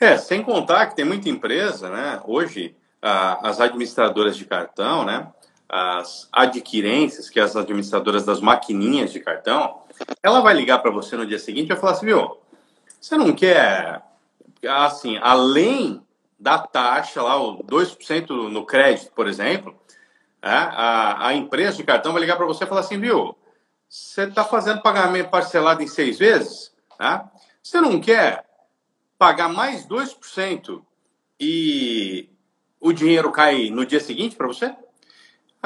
Speaker 1: É, sem contar que tem muita empresa, né? Hoje, as administradoras de cartão, né? As adquirências, que é as administradoras das maquininhas de cartão, ela vai ligar para você no dia seguinte e vai falar assim, viu, você não quer assim, além da taxa lá, o 2% no crédito, por exemplo, é, a, a empresa de cartão vai ligar para você e falar assim, viu, você está fazendo pagamento parcelado em seis vezes, tá? você não quer pagar mais 2% e o dinheiro cai no dia seguinte para você?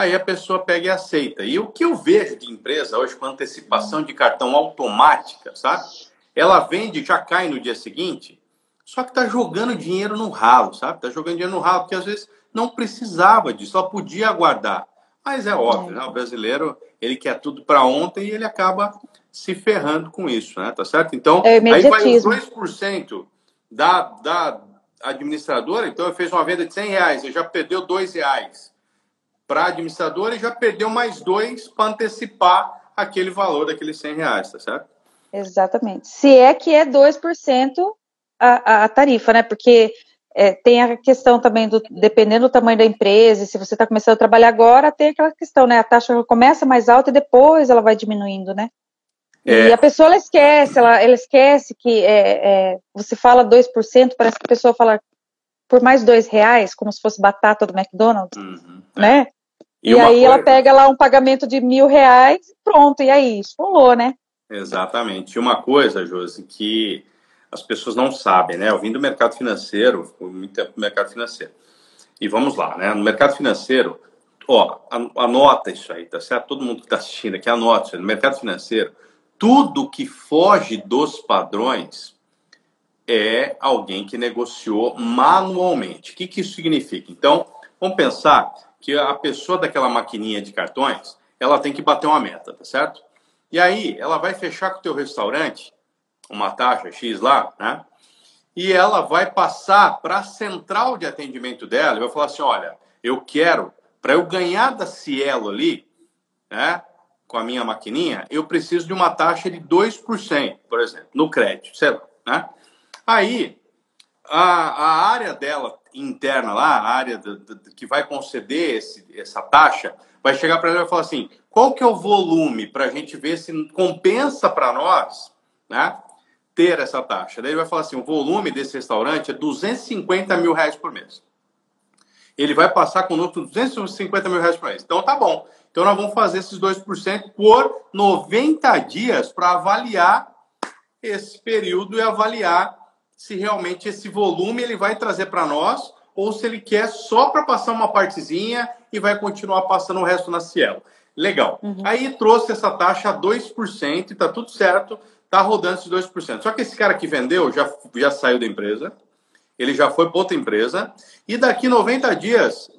Speaker 1: Aí a pessoa pega e aceita. E o que eu vejo de empresa hoje com antecipação de cartão automática, sabe? Ela vende e já cai no dia seguinte. Só que tá jogando dinheiro no ralo, sabe? Tá jogando dinheiro no ralo, porque às vezes não precisava disso, só podia aguardar Mas é óbvio, né? o brasileiro ele quer tudo para ontem e ele acaba se ferrando com isso, né? Tá certo? Então,
Speaker 2: é
Speaker 1: aí vai os 2% da, da administradora, então eu fiz uma venda de 100 reais, eu já perdeu 2 reais para a administradora e já perdeu mais dois para antecipar aquele valor daqueles 100 reais, tá certo?
Speaker 2: Exatamente. Se é que é 2% a, a tarifa, né? Porque é, tem a questão também do, dependendo do tamanho da empresa, se você está começando a trabalhar agora, tem aquela questão, né? A taxa começa mais alta e depois ela vai diminuindo, né? É. E a pessoa ela esquece, ela, ela esquece que é, é, você fala 2%, parece que a pessoa fala por mais dois reais, como se fosse batata do McDonald's, uhum, é. né? E, e aí coisa... ela pega lá um pagamento de mil reais, pronto, e aí, pulou, né?
Speaker 1: Exatamente. E uma coisa, Josi, que as pessoas não sabem, né? Eu vim do mercado financeiro, muito tempo no mercado financeiro. E vamos lá, né? No mercado financeiro, ó, anota isso aí, tá certo? Todo mundo que está assistindo aqui, anota isso aí. No mercado financeiro, tudo que foge dos padrões é alguém que negociou manualmente. O que, que isso significa? Então, vamos pensar que a pessoa daquela maquininha de cartões, ela tem que bater uma meta, tá certo? E aí, ela vai fechar com o teu restaurante uma taxa X lá, né? E ela vai passar para a central de atendimento dela e vai falar assim: olha, eu quero, para eu ganhar da Cielo ali, né? Com a minha maquininha, eu preciso de uma taxa de 2%, por exemplo, no crédito, sei lá, né? Aí, a, a área dela interna lá, a área do, do, que vai conceder esse, essa taxa, vai chegar para ela e falar assim: qual que é o volume para a gente ver se compensa para nós, né? ter essa taxa. Daí ele vai falar assim: o volume desse restaurante é 250 mil reais por mês. Ele vai passar conosco 250 mil reais por mês. Então tá bom. Então nós vamos fazer esses 2% por 90 dias para avaliar esse período e avaliar se realmente esse volume ele vai trazer para nós ou se ele quer só para passar uma partezinha e vai continuar passando o resto na Cielo. Legal. Uhum. Aí trouxe essa taxa a 2% e tá tudo certo está rodando esses 2%. Só que esse cara que vendeu já, já saiu da empresa, ele já foi para outra empresa, e daqui 90 dias,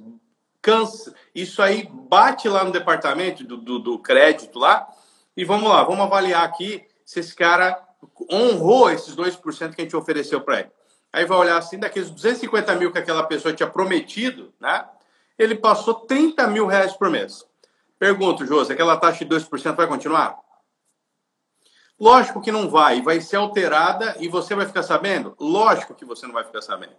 Speaker 1: cansa, isso aí bate lá no departamento do, do, do crédito lá, e vamos lá, vamos avaliar aqui se esse cara honrou esses 2% que a gente ofereceu para ele. Aí vai olhar assim, daqueles 250 mil que aquela pessoa tinha prometido, né? Ele passou 30 mil reais por mês. Pergunto, José, aquela taxa de 2% vai continuar? Lógico que não vai, vai ser alterada e você vai ficar sabendo? Lógico que você não vai ficar sabendo.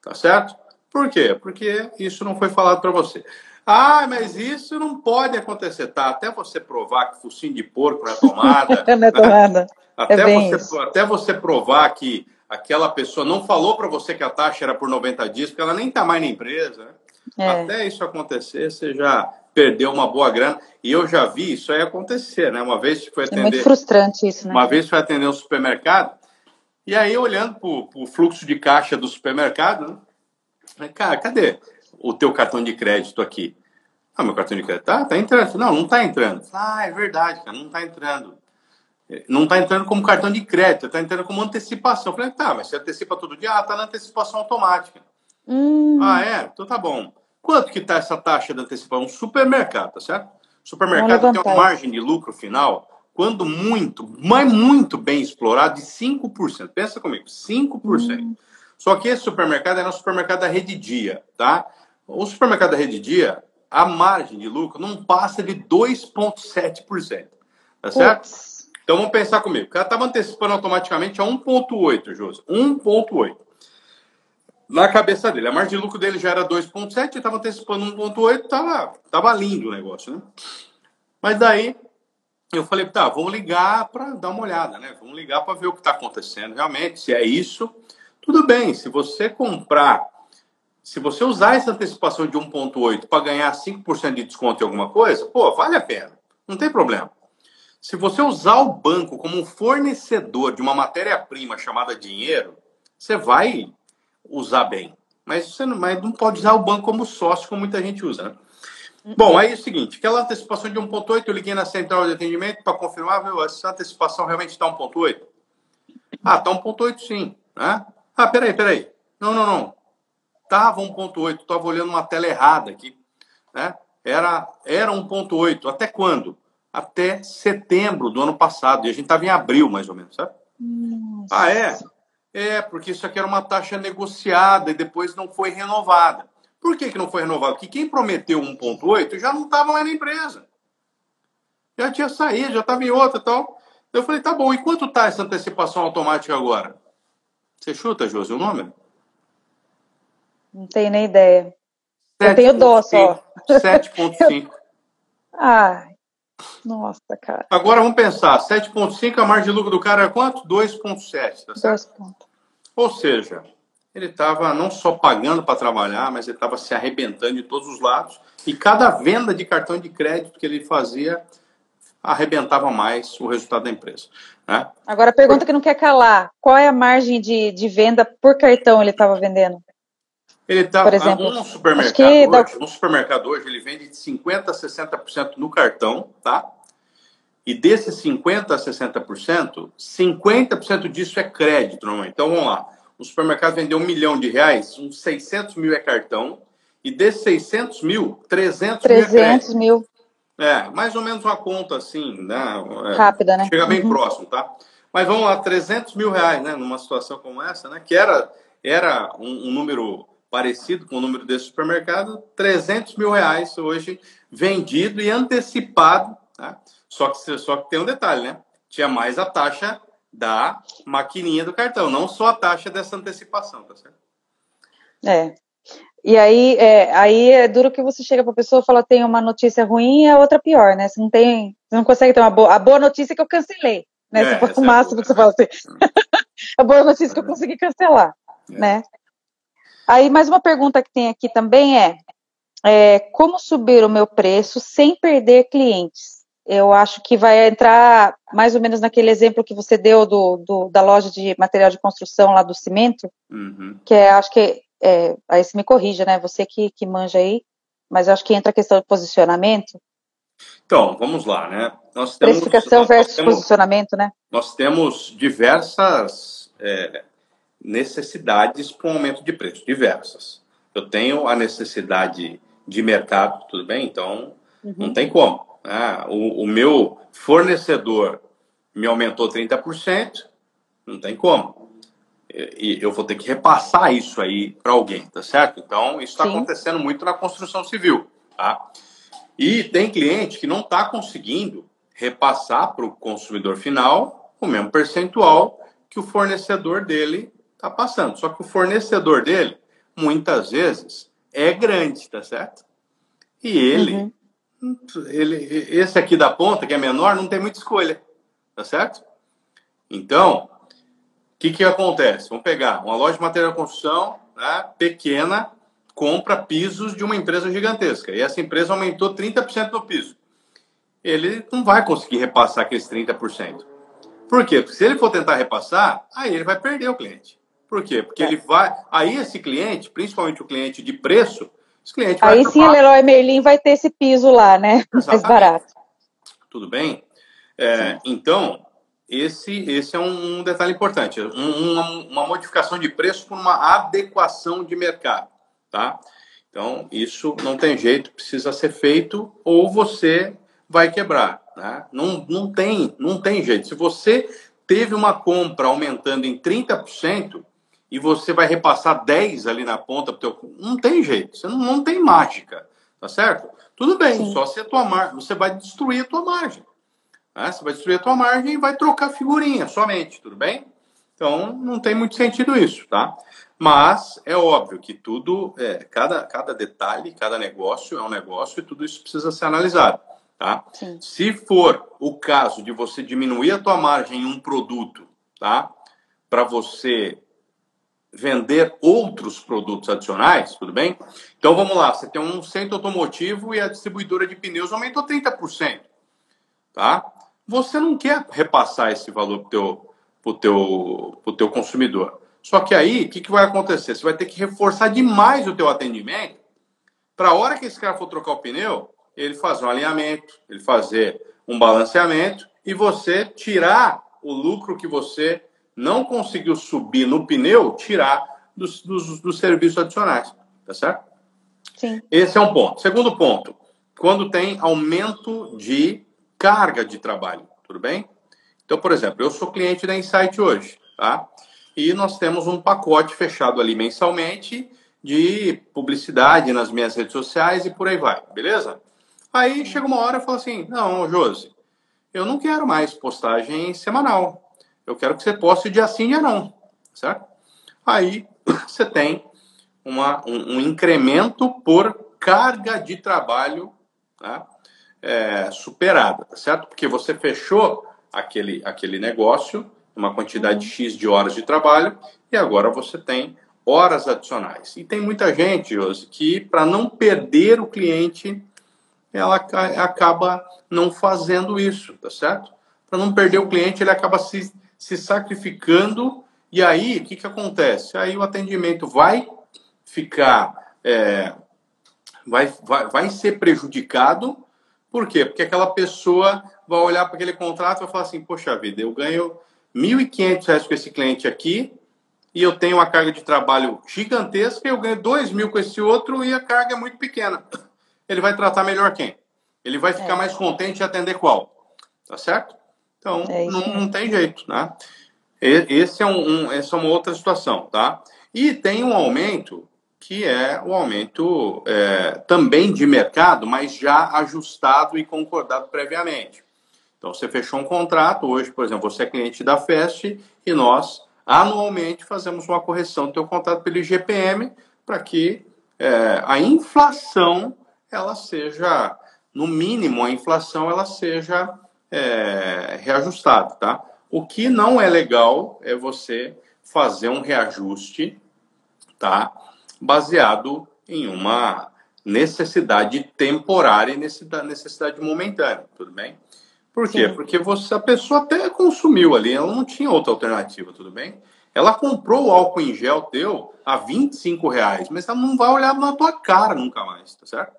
Speaker 1: Tá certo? Por quê? Porque isso não foi falado para você. Ah, mas isso não pode acontecer, tá? Até você provar que focinho de porco na tomada.
Speaker 2: na tomada.
Speaker 1: Até, é você, até você provar que aquela pessoa não falou para você que a taxa era por 90 dias, porque ela nem está mais na empresa. Né? É. Até isso acontecer, você já perdeu uma boa grana. E eu já vi isso aí acontecer, né? Uma vez foi atender. É
Speaker 2: muito frustrante isso, né?
Speaker 1: Uma vez foi atender um supermercado, e aí olhando para o fluxo de caixa do supermercado, né? Cara, cadê o teu cartão de crédito aqui? Ah, meu cartão de crédito tá, tá entrando. Não, não tá entrando. Ah, é verdade, cara, não tá entrando. Não tá entrando como cartão de crédito, tá entrando como antecipação. Eu falei, tá, mas você antecipa todo dia? Ah, tá na antecipação automática.
Speaker 2: Hum.
Speaker 1: Ah, é? Então tá bom. Quanto que está essa taxa de antecipação? Um supermercado, tá certo? Supermercado tem uma margem de lucro final, quando muito, mas muito bem explorado, de 5%. Pensa comigo, 5%. Hum. Só que esse supermercado é o supermercado da Rede Dia, tá? O supermercado da Rede Dia, a margem de lucro não passa de 2,7%. Tá certo? Ups. Então vamos pensar comigo. O cara estava antecipando automaticamente a 1,8, Josi. 1,8 na cabeça dele. A margem de lucro dele já era 2,7, estava antecipando 1,8, estava tava lindo o negócio, né? Mas daí eu falei, tá, vamos ligar para dar uma olhada, né? Vamos ligar para ver o que está acontecendo realmente. Se é isso, tudo bem. Se você comprar, se você usar essa antecipação de 1,8 para ganhar 5% de desconto em alguma coisa, pô, vale a pena. Não tem problema. Se você usar o banco como um fornecedor de uma matéria-prima chamada dinheiro, você vai usar bem. Mas você não, mas não pode usar o banco como sócio, como muita gente usa, né? Bom, aí é o seguinte, aquela antecipação de 1.8, eu liguei na central de atendimento para confirmar, viu, essa antecipação realmente está 1.8? Ah, está 1.8 sim, né? Ah, peraí, peraí. Não, não, não. Tava 1.8, estava olhando uma tela errada aqui, né? era, era 1,8. Até quando? Até setembro do ano passado. E a gente estava em abril, mais ou menos, sabe? Nossa. Ah, é? É, porque isso aqui era uma taxa negociada e depois não foi renovada. Por que, que não foi renovada? Porque quem prometeu 1,8 já não estava mais na empresa. Já tinha saído, já estava em outra e tal. Eu falei, tá bom, e quanto está essa antecipação automática agora? Você chuta, Josi, o número?
Speaker 2: Não tenho nem ideia. 7. Eu tenho dó só.
Speaker 1: 7,5.
Speaker 2: Ai, nossa, cara.
Speaker 1: Agora vamos pensar: 7,5, a margem de lucro do cara é quanto? 2,7. Tá 2 pontos. Ou seja, ele estava não só pagando para trabalhar, mas ele estava se arrebentando de todos os lados. E cada venda de cartão de crédito que ele fazia arrebentava mais o resultado da empresa. Né?
Speaker 2: Agora a pergunta que não quer calar: qual é a margem de, de venda por cartão ele estava vendendo?
Speaker 1: Ele está por exemplo, um supermercado, hoje, dá... um supermercado hoje ele vende de 50% a 60% no cartão, tá? E desses 50% a 60%, 50% disso é crédito, normalmente. Então vamos lá. O supermercado vendeu um milhão de reais, uns 600 mil é cartão, e desses 600 mil, 300, 300 mil é crédito. mil. É, mais ou menos uma conta assim, né?
Speaker 2: É, Rápida, né?
Speaker 1: Chega bem uhum. próximo, tá? Mas vamos lá, 300 mil reais, né? Numa situação como essa, né? Que era, era um, um número parecido com o número desse supermercado, 300 mil reais hoje vendido e antecipado, tá? Só que, só que tem um detalhe, né? Tinha mais a taxa da maquininha do cartão, não só a taxa dessa antecipação, tá certo?
Speaker 2: É. E aí é, aí é duro que você chega para a pessoa e fala tem uma notícia ruim e a outra pior, né? Você não tem, você não consegue ter uma boa. A boa notícia é que eu cancelei, né? É, se for o máximo é que você fala assim. a boa notícia é que eu consegui cancelar, é. né? Aí, mais uma pergunta que tem aqui também é, é, como subir o meu preço sem perder clientes? Eu acho que vai entrar mais ou menos naquele exemplo que você deu do, do da loja de material de construção lá do cimento, uhum. que é, acho que, é, aí você me corrija, né? Você que, que manja aí, mas acho que entra a questão de posicionamento.
Speaker 1: Então, vamos lá, né?
Speaker 2: Nós temos, Precificação versus temos, posicionamento, né?
Speaker 1: Nós temos diversas é, necessidades para um aumento de preço, diversas. Eu tenho a necessidade de mercado, tudo bem? Então, uhum. não tem como. Né? O, o, meu fornecedor me aumentou 30%, não tem como. E, eu vou ter que repassar isso aí para alguém, tá certo? Então, isso está acontecendo muito na construção civil, tá? E tem cliente que não está conseguindo repassar para o consumidor final o mesmo percentual que o fornecedor dele está passando. Só que o fornecedor dele, muitas vezes, é grande, tá certo? E ele, uhum. ele, esse aqui da ponta, que é menor, não tem muita escolha, tá certo? Então, o que, que acontece? Vamos pegar uma loja de material de construção né, pequena, compra pisos de uma empresa gigantesca. E essa empresa aumentou 30% no piso. Ele não vai conseguir repassar aqueles 30%. Por quê? Porque se ele for tentar repassar, aí ele vai perder o cliente. Por quê? Porque é. ele vai. Aí esse cliente, principalmente o cliente de preço, esse cliente
Speaker 2: vai. Aí sim, o Leroy Merlin vai ter esse piso lá, né? Exatamente. Mais barato.
Speaker 1: Tudo bem? É, então, esse, esse é um, detalhe importante. Um, uma, uma modificação de preço por uma adequação de mercado. Tá? Então, isso não tem jeito, precisa ser feito, ou você vai quebrar. Né? Não, não, tem, não tem jeito. Se você teve uma compra aumentando em 30%, e você vai repassar 10 ali na ponta pro teu. Não tem jeito, você não, não tem mágica, tá certo? Tudo bem, Sim. só se a tua margem. Você vai destruir a tua margem. Né? Você vai destruir a tua margem e vai trocar figurinha somente, tudo bem? Então não tem muito sentido isso, tá? Mas é óbvio que tudo, é, cada, cada detalhe, cada negócio é um negócio e tudo isso precisa ser analisado. Tá? Sim. Se for o caso de você diminuir a tua margem em um produto, tá? Para você vender outros produtos adicionais, tudo bem? Então vamos lá, você tem um centro automotivo e a distribuidora de pneus aumentou 30%, tá? Você não quer repassar esse valor para o teu, pro teu, pro teu consumidor. Só que aí, o que, que vai acontecer? Você vai ter que reforçar demais o teu atendimento para a hora que esse cara for trocar o pneu, ele fazer um alinhamento, ele fazer um balanceamento e você tirar o lucro que você não conseguiu subir no pneu, tirar dos, dos, dos serviços adicionais. Tá certo?
Speaker 2: Sim.
Speaker 1: Esse é um ponto. Segundo ponto, quando tem aumento de carga de trabalho, tudo bem? Então, por exemplo, eu sou cliente da Insight hoje, tá? E nós temos um pacote fechado ali mensalmente de publicidade nas minhas redes sociais e por aí vai, beleza? Aí chega uma hora e fala assim: não, Josi, eu não quero mais postagem semanal. Eu quero que você poste dia sim, dia não, certo? Aí você tem uma, um, um incremento por carga de trabalho tá? é, superada, certo? Porque você fechou aquele, aquele negócio, uma quantidade X de horas de trabalho, e agora você tem horas adicionais. E tem muita gente, Josi, que para não perder o cliente, ela acaba não fazendo isso, tá certo? Para não perder o cliente, ele acaba se, se sacrificando, e aí o que, que acontece? Aí o atendimento vai ficar, é, vai, vai, vai ser prejudicado, por quê? Porque aquela pessoa vai olhar para aquele contrato e vai falar assim: poxa vida, eu ganho R$ 1.500 com esse cliente aqui e eu tenho uma carga de trabalho gigantesca e eu ganho R$ mil com esse outro e a carga é muito pequena. Ele vai tratar melhor quem? Ele vai ficar é. mais contente em atender qual? Tá certo? Então, é não, não, tem jeito, né? Esse é, um, um, essa é uma outra situação, tá? E tem um aumento que é o aumento é, também de mercado, mas já ajustado e concordado previamente. Então, você fechou um contrato, hoje, por exemplo, você é cliente da FEST e nós, anualmente, fazemos uma correção do teu contrato pelo IGPM para que é, a inflação, ela seja, no mínimo, a inflação, ela seja é, reajustada, tá? O que não é legal é você fazer um reajuste, tá? baseado em uma necessidade temporária e necessidade momentânea, tudo bem? Por quê? Sim. Porque você, a pessoa até consumiu ali, ela não tinha outra alternativa, tudo bem? Ela comprou o álcool em gel teu a 25 reais, mas ela não vai olhar na tua cara nunca mais, tá certo?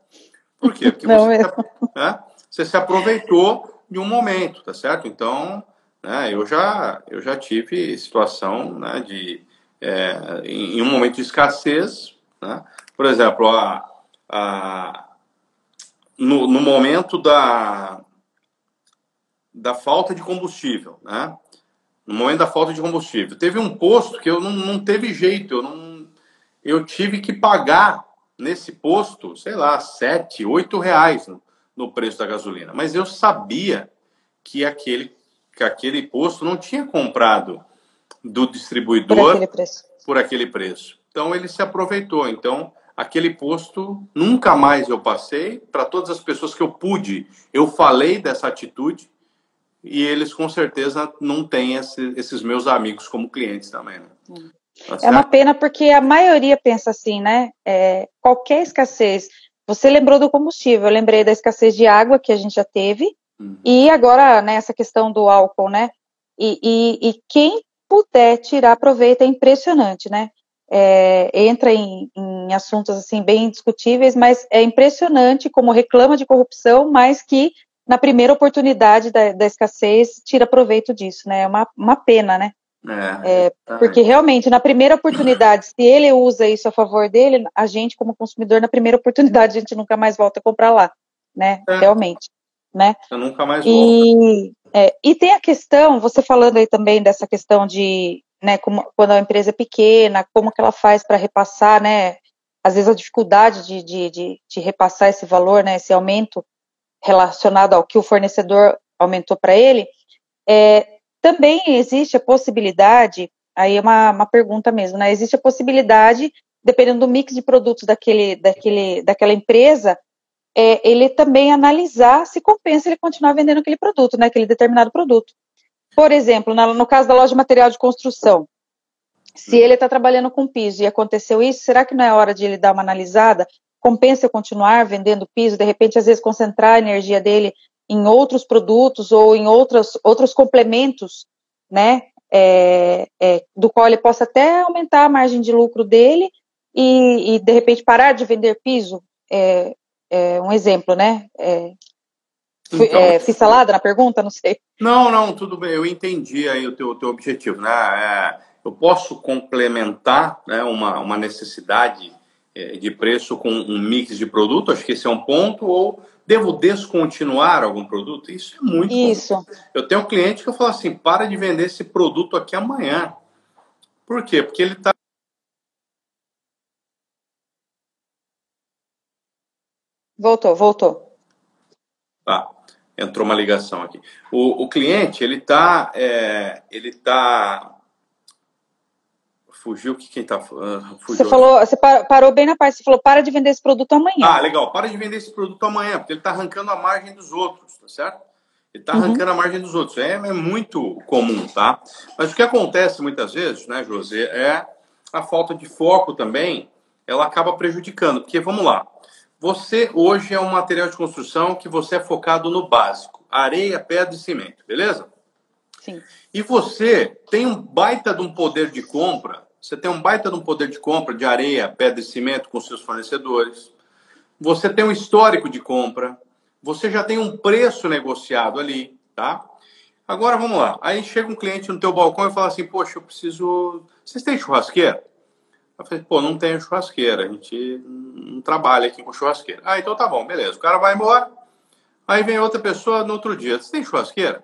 Speaker 1: Por quê? Porque você, né, você se aproveitou de um momento, tá certo? Então, né, eu, já, eu já tive situação né, de é, em, um momento de escassez, né? por exemplo, a, a, no, no, momento da, da falta de combustível, né? no momento da falta de combustível, teve um posto que eu não, não teve jeito, eu, não, eu tive que pagar nesse posto, sei lá, sete, oito reais no, no preço da gasolina, mas eu sabia que aquele que aquele posto não tinha comprado do distribuidor por aquele preço. Por aquele preço. Então ele se aproveitou. Então aquele posto nunca mais eu passei. Para todas as pessoas que eu pude, eu falei dessa atitude e eles com certeza não têm esse, esses meus amigos como clientes também. Né?
Speaker 2: Hum. Tá é uma pena porque a maioria pensa assim, né? É, qualquer escassez. Você lembrou do combustível, eu lembrei da escassez de água que a gente já teve, uhum. e agora, né, essa questão do álcool, né? E, e, e, quem puder tirar proveito é impressionante, né? É, entra em, em, assuntos assim bem discutíveis, mas é impressionante como reclama de corrupção, mas que na primeira oportunidade da, da escassez tira proveito disso, né? É uma, uma pena, né? É, é, porque realmente na primeira oportunidade, se ele usa isso a favor dele, a gente como consumidor na primeira oportunidade a gente nunca mais volta a comprar lá, né? É. Realmente, né?
Speaker 1: Eu nunca mais
Speaker 2: e. É, e tem a questão, você falando aí também dessa questão de, né, como, quando a empresa é pequena, como que ela faz para repassar, né, às vezes a dificuldade de, de, de, de, repassar esse valor, né, esse aumento relacionado ao que o fornecedor aumentou para ele, é, também existe a possibilidade, aí é uma, uma pergunta mesmo, né, existe a possibilidade, dependendo do mix de produtos daquele, daquele, daquela empresa, é, ele também analisar se compensa ele continuar vendendo aquele produto, né, aquele determinado produto. Por exemplo, na, no caso da loja de material de construção, se ele está trabalhando com piso e aconteceu isso, será que não é hora de ele dar uma analisada? Compensa eu continuar vendendo piso, de repente, às vezes, concentrar a energia dele em outros produtos ou em outros, outros complementos, né? É, é, do qual ele possa até aumentar a margem de lucro dele e, e de repente, parar de vender piso. É, é, um exemplo, né? É, fui, então, é, fiz salada na pergunta? Não sei.
Speaker 1: Não, não, tudo bem. Eu entendi aí o teu, teu objetivo, né? É, eu posso complementar né, uma, uma necessidade é, de preço com um mix de produto? Acho que esse é um ponto. Ou devo descontinuar algum produto? Isso é muito
Speaker 2: Isso.
Speaker 1: Comum. Eu tenho um cliente que eu falo assim, para de vender esse produto aqui amanhã. Por quê? Porque ele está
Speaker 2: Voltou, voltou.
Speaker 1: Tá, entrou uma ligação aqui. O, o cliente, ele está, é, ele tá Fugiu que quem tá. Uh,
Speaker 2: você falou, você parou bem na parte, você falou, para de vender esse produto amanhã.
Speaker 1: Ah, legal, para de vender esse produto amanhã, porque ele está arrancando a margem dos outros, tá certo? Ele está arrancando uhum. a margem dos outros. É, é, muito comum, tá? Mas o que acontece muitas vezes, né, José, é a falta de foco também, ela acaba prejudicando. Porque, vamos lá, você hoje é um material de construção que você é focado no básico: areia, pedra e cimento, beleza?
Speaker 2: Sim.
Speaker 1: E você tem um baita de um poder de compra você tem um baita de um poder de compra de areia, pedra e cimento com seus fornecedores. Você tem um histórico de compra. Você já tem um preço negociado ali, tá? Agora vamos lá. Aí chega um cliente no teu balcão e fala assim: "Poxa, eu preciso. Vocês têm churrasqueira?" Eu falei: "Pô, não tenho churrasqueira. A gente não trabalha aqui com churrasqueira." Ah, então tá bom, beleza. O cara vai embora. Aí vem outra pessoa no outro dia: "Você tem churrasqueira?"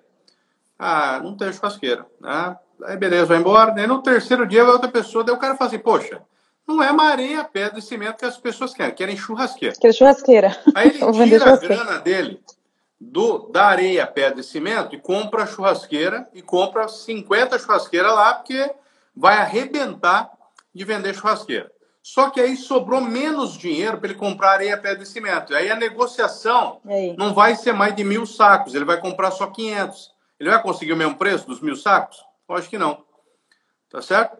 Speaker 1: Ah, não tenho churrasqueira. Ah, Aí beleza, vai embora. Daí no terceiro dia vai outra pessoa, daí o cara fala assim, poxa, não é areia, pedra e cimento que as pessoas querem, querem churrasqueira.
Speaker 2: Quer churrasqueira.
Speaker 1: Aí ele tira a grana dele do, da areia, pedra e cimento e compra a churrasqueira e compra 50 churrasqueiras lá, porque vai arrebentar de vender churrasqueira. Só que aí sobrou menos dinheiro para ele comprar areia, pedra e cimento. E aí a negociação aí? não vai ser mais de mil sacos, ele vai comprar só 500. Ele vai conseguir o mesmo preço dos mil sacos? Lógico que não. Tá certo?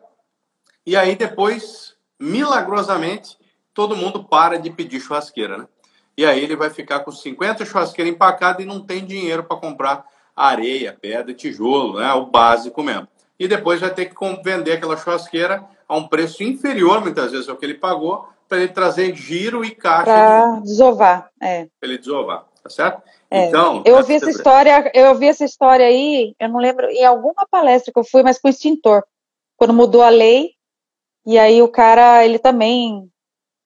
Speaker 1: E aí depois, milagrosamente, todo mundo para de pedir churrasqueira, né? E aí ele vai ficar com 50 churrasqueiras empacadas e não tem dinheiro para comprar areia, pedra, tijolo, né? O básico mesmo. E depois vai ter que vender aquela churrasqueira a um preço inferior, muitas vezes, ao que ele pagou, para ele trazer giro e caixa.
Speaker 2: Para desovar, é.
Speaker 1: Para ele desovar, tá certo?
Speaker 2: É, então, eu ouvi essa história, eu ouvi essa história aí, eu não lembro, em alguma palestra que eu fui, mas com extintor. Quando mudou a lei, e aí o cara, ele também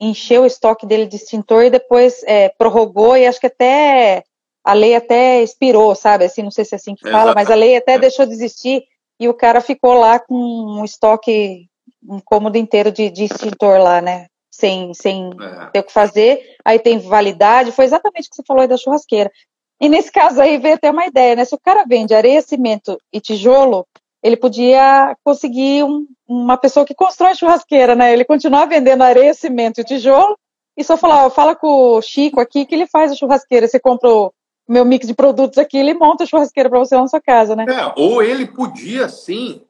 Speaker 2: encheu o estoque dele de extintor e depois é, prorrogou, e acho que até a lei até expirou, sabe? Assim, não sei se é assim que fala, mas a lei até deixou de existir e o cara ficou lá com um estoque, um cômodo inteiro de, de extintor lá, né? Sem, sem é. ter o que fazer, aí tem validade, foi exatamente o que você falou aí da churrasqueira. E nesse caso aí veio até uma ideia, né? Se o cara vende areia, cimento e tijolo, ele podia conseguir um, uma pessoa que constrói churrasqueira, né? Ele continuar vendendo areia, cimento e tijolo e só falar, fala com o Chico aqui que ele faz a churrasqueira. Você compra o meu mix de produtos aqui, ele monta a churrasqueira para você na sua casa, né?
Speaker 1: É, ou ele podia sim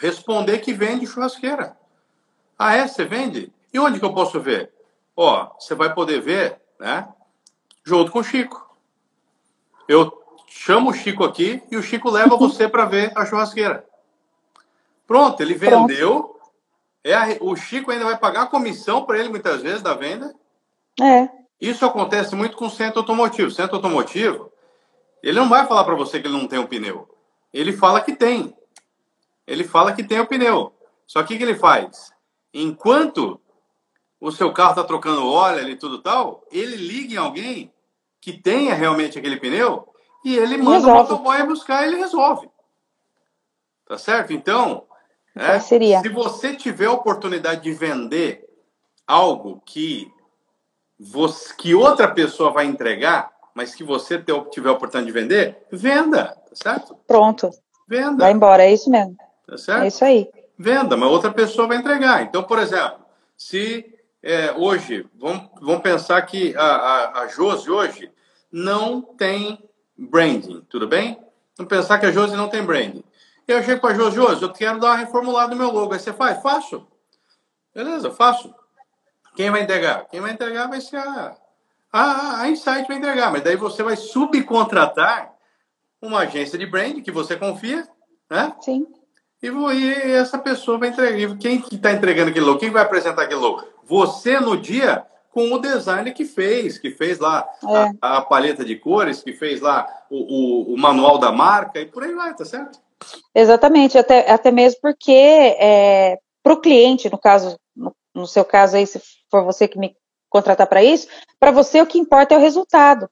Speaker 1: responder que vende churrasqueira. Ah, é? Você vende? E onde que eu posso ver? Ó, você vai poder ver, né? Junto com o Chico eu chamo o Chico aqui e o Chico leva você para ver a churrasqueira. Pronto, ele vendeu. Pronto. É a, o Chico ainda vai pagar a comissão para ele muitas vezes da venda.
Speaker 2: É.
Speaker 1: Isso acontece muito com o centro automotivo. O centro automotivo, ele não vai falar para você que ele não tem um pneu. Ele fala que tem. Ele fala que tem o pneu. Só que o que ele faz? Enquanto o seu carro está trocando óleo e tudo tal, ele liga em alguém que tenha realmente aquele pneu e ele manda resolve. o motoboy buscar e ele resolve. Tá certo? Então, é, se você tiver a oportunidade de vender algo que, você, que outra pessoa vai entregar, mas que você tiver a oportunidade de vender, venda, tá certo?
Speaker 2: Pronto.
Speaker 1: Venda.
Speaker 2: Vai embora, é isso mesmo.
Speaker 1: Tá certo?
Speaker 2: É isso aí.
Speaker 1: Venda, mas outra pessoa vai entregar. Então, por exemplo, se é, hoje, vamos, vamos pensar que a, a, a Josi hoje não tem branding, tudo bem? Vamos pensar que a Josi não tem branding. Eu chego para a Josi, Josi, eu quero dar uma reformulada no meu logo. Aí você faz? Faço. Beleza, faço. Quem vai entregar? Quem vai entregar vai ser a, a, a Insight vai entregar, mas daí você vai subcontratar uma agência de branding que você confia, né?
Speaker 2: Sim.
Speaker 1: E, e essa pessoa vai entregar. Quem que está entregando aquele logo? Quem vai apresentar aquele logo? Você no dia com o designer que fez, que fez lá é. a, a, paleta de cores, que fez lá o, o, o, manual da marca e por aí vai, tá certo?
Speaker 2: Exatamente, até, até mesmo porque é, para o cliente, no caso, no, no seu caso aí, se for você que me contratar para isso, para você o que importa é o resultado.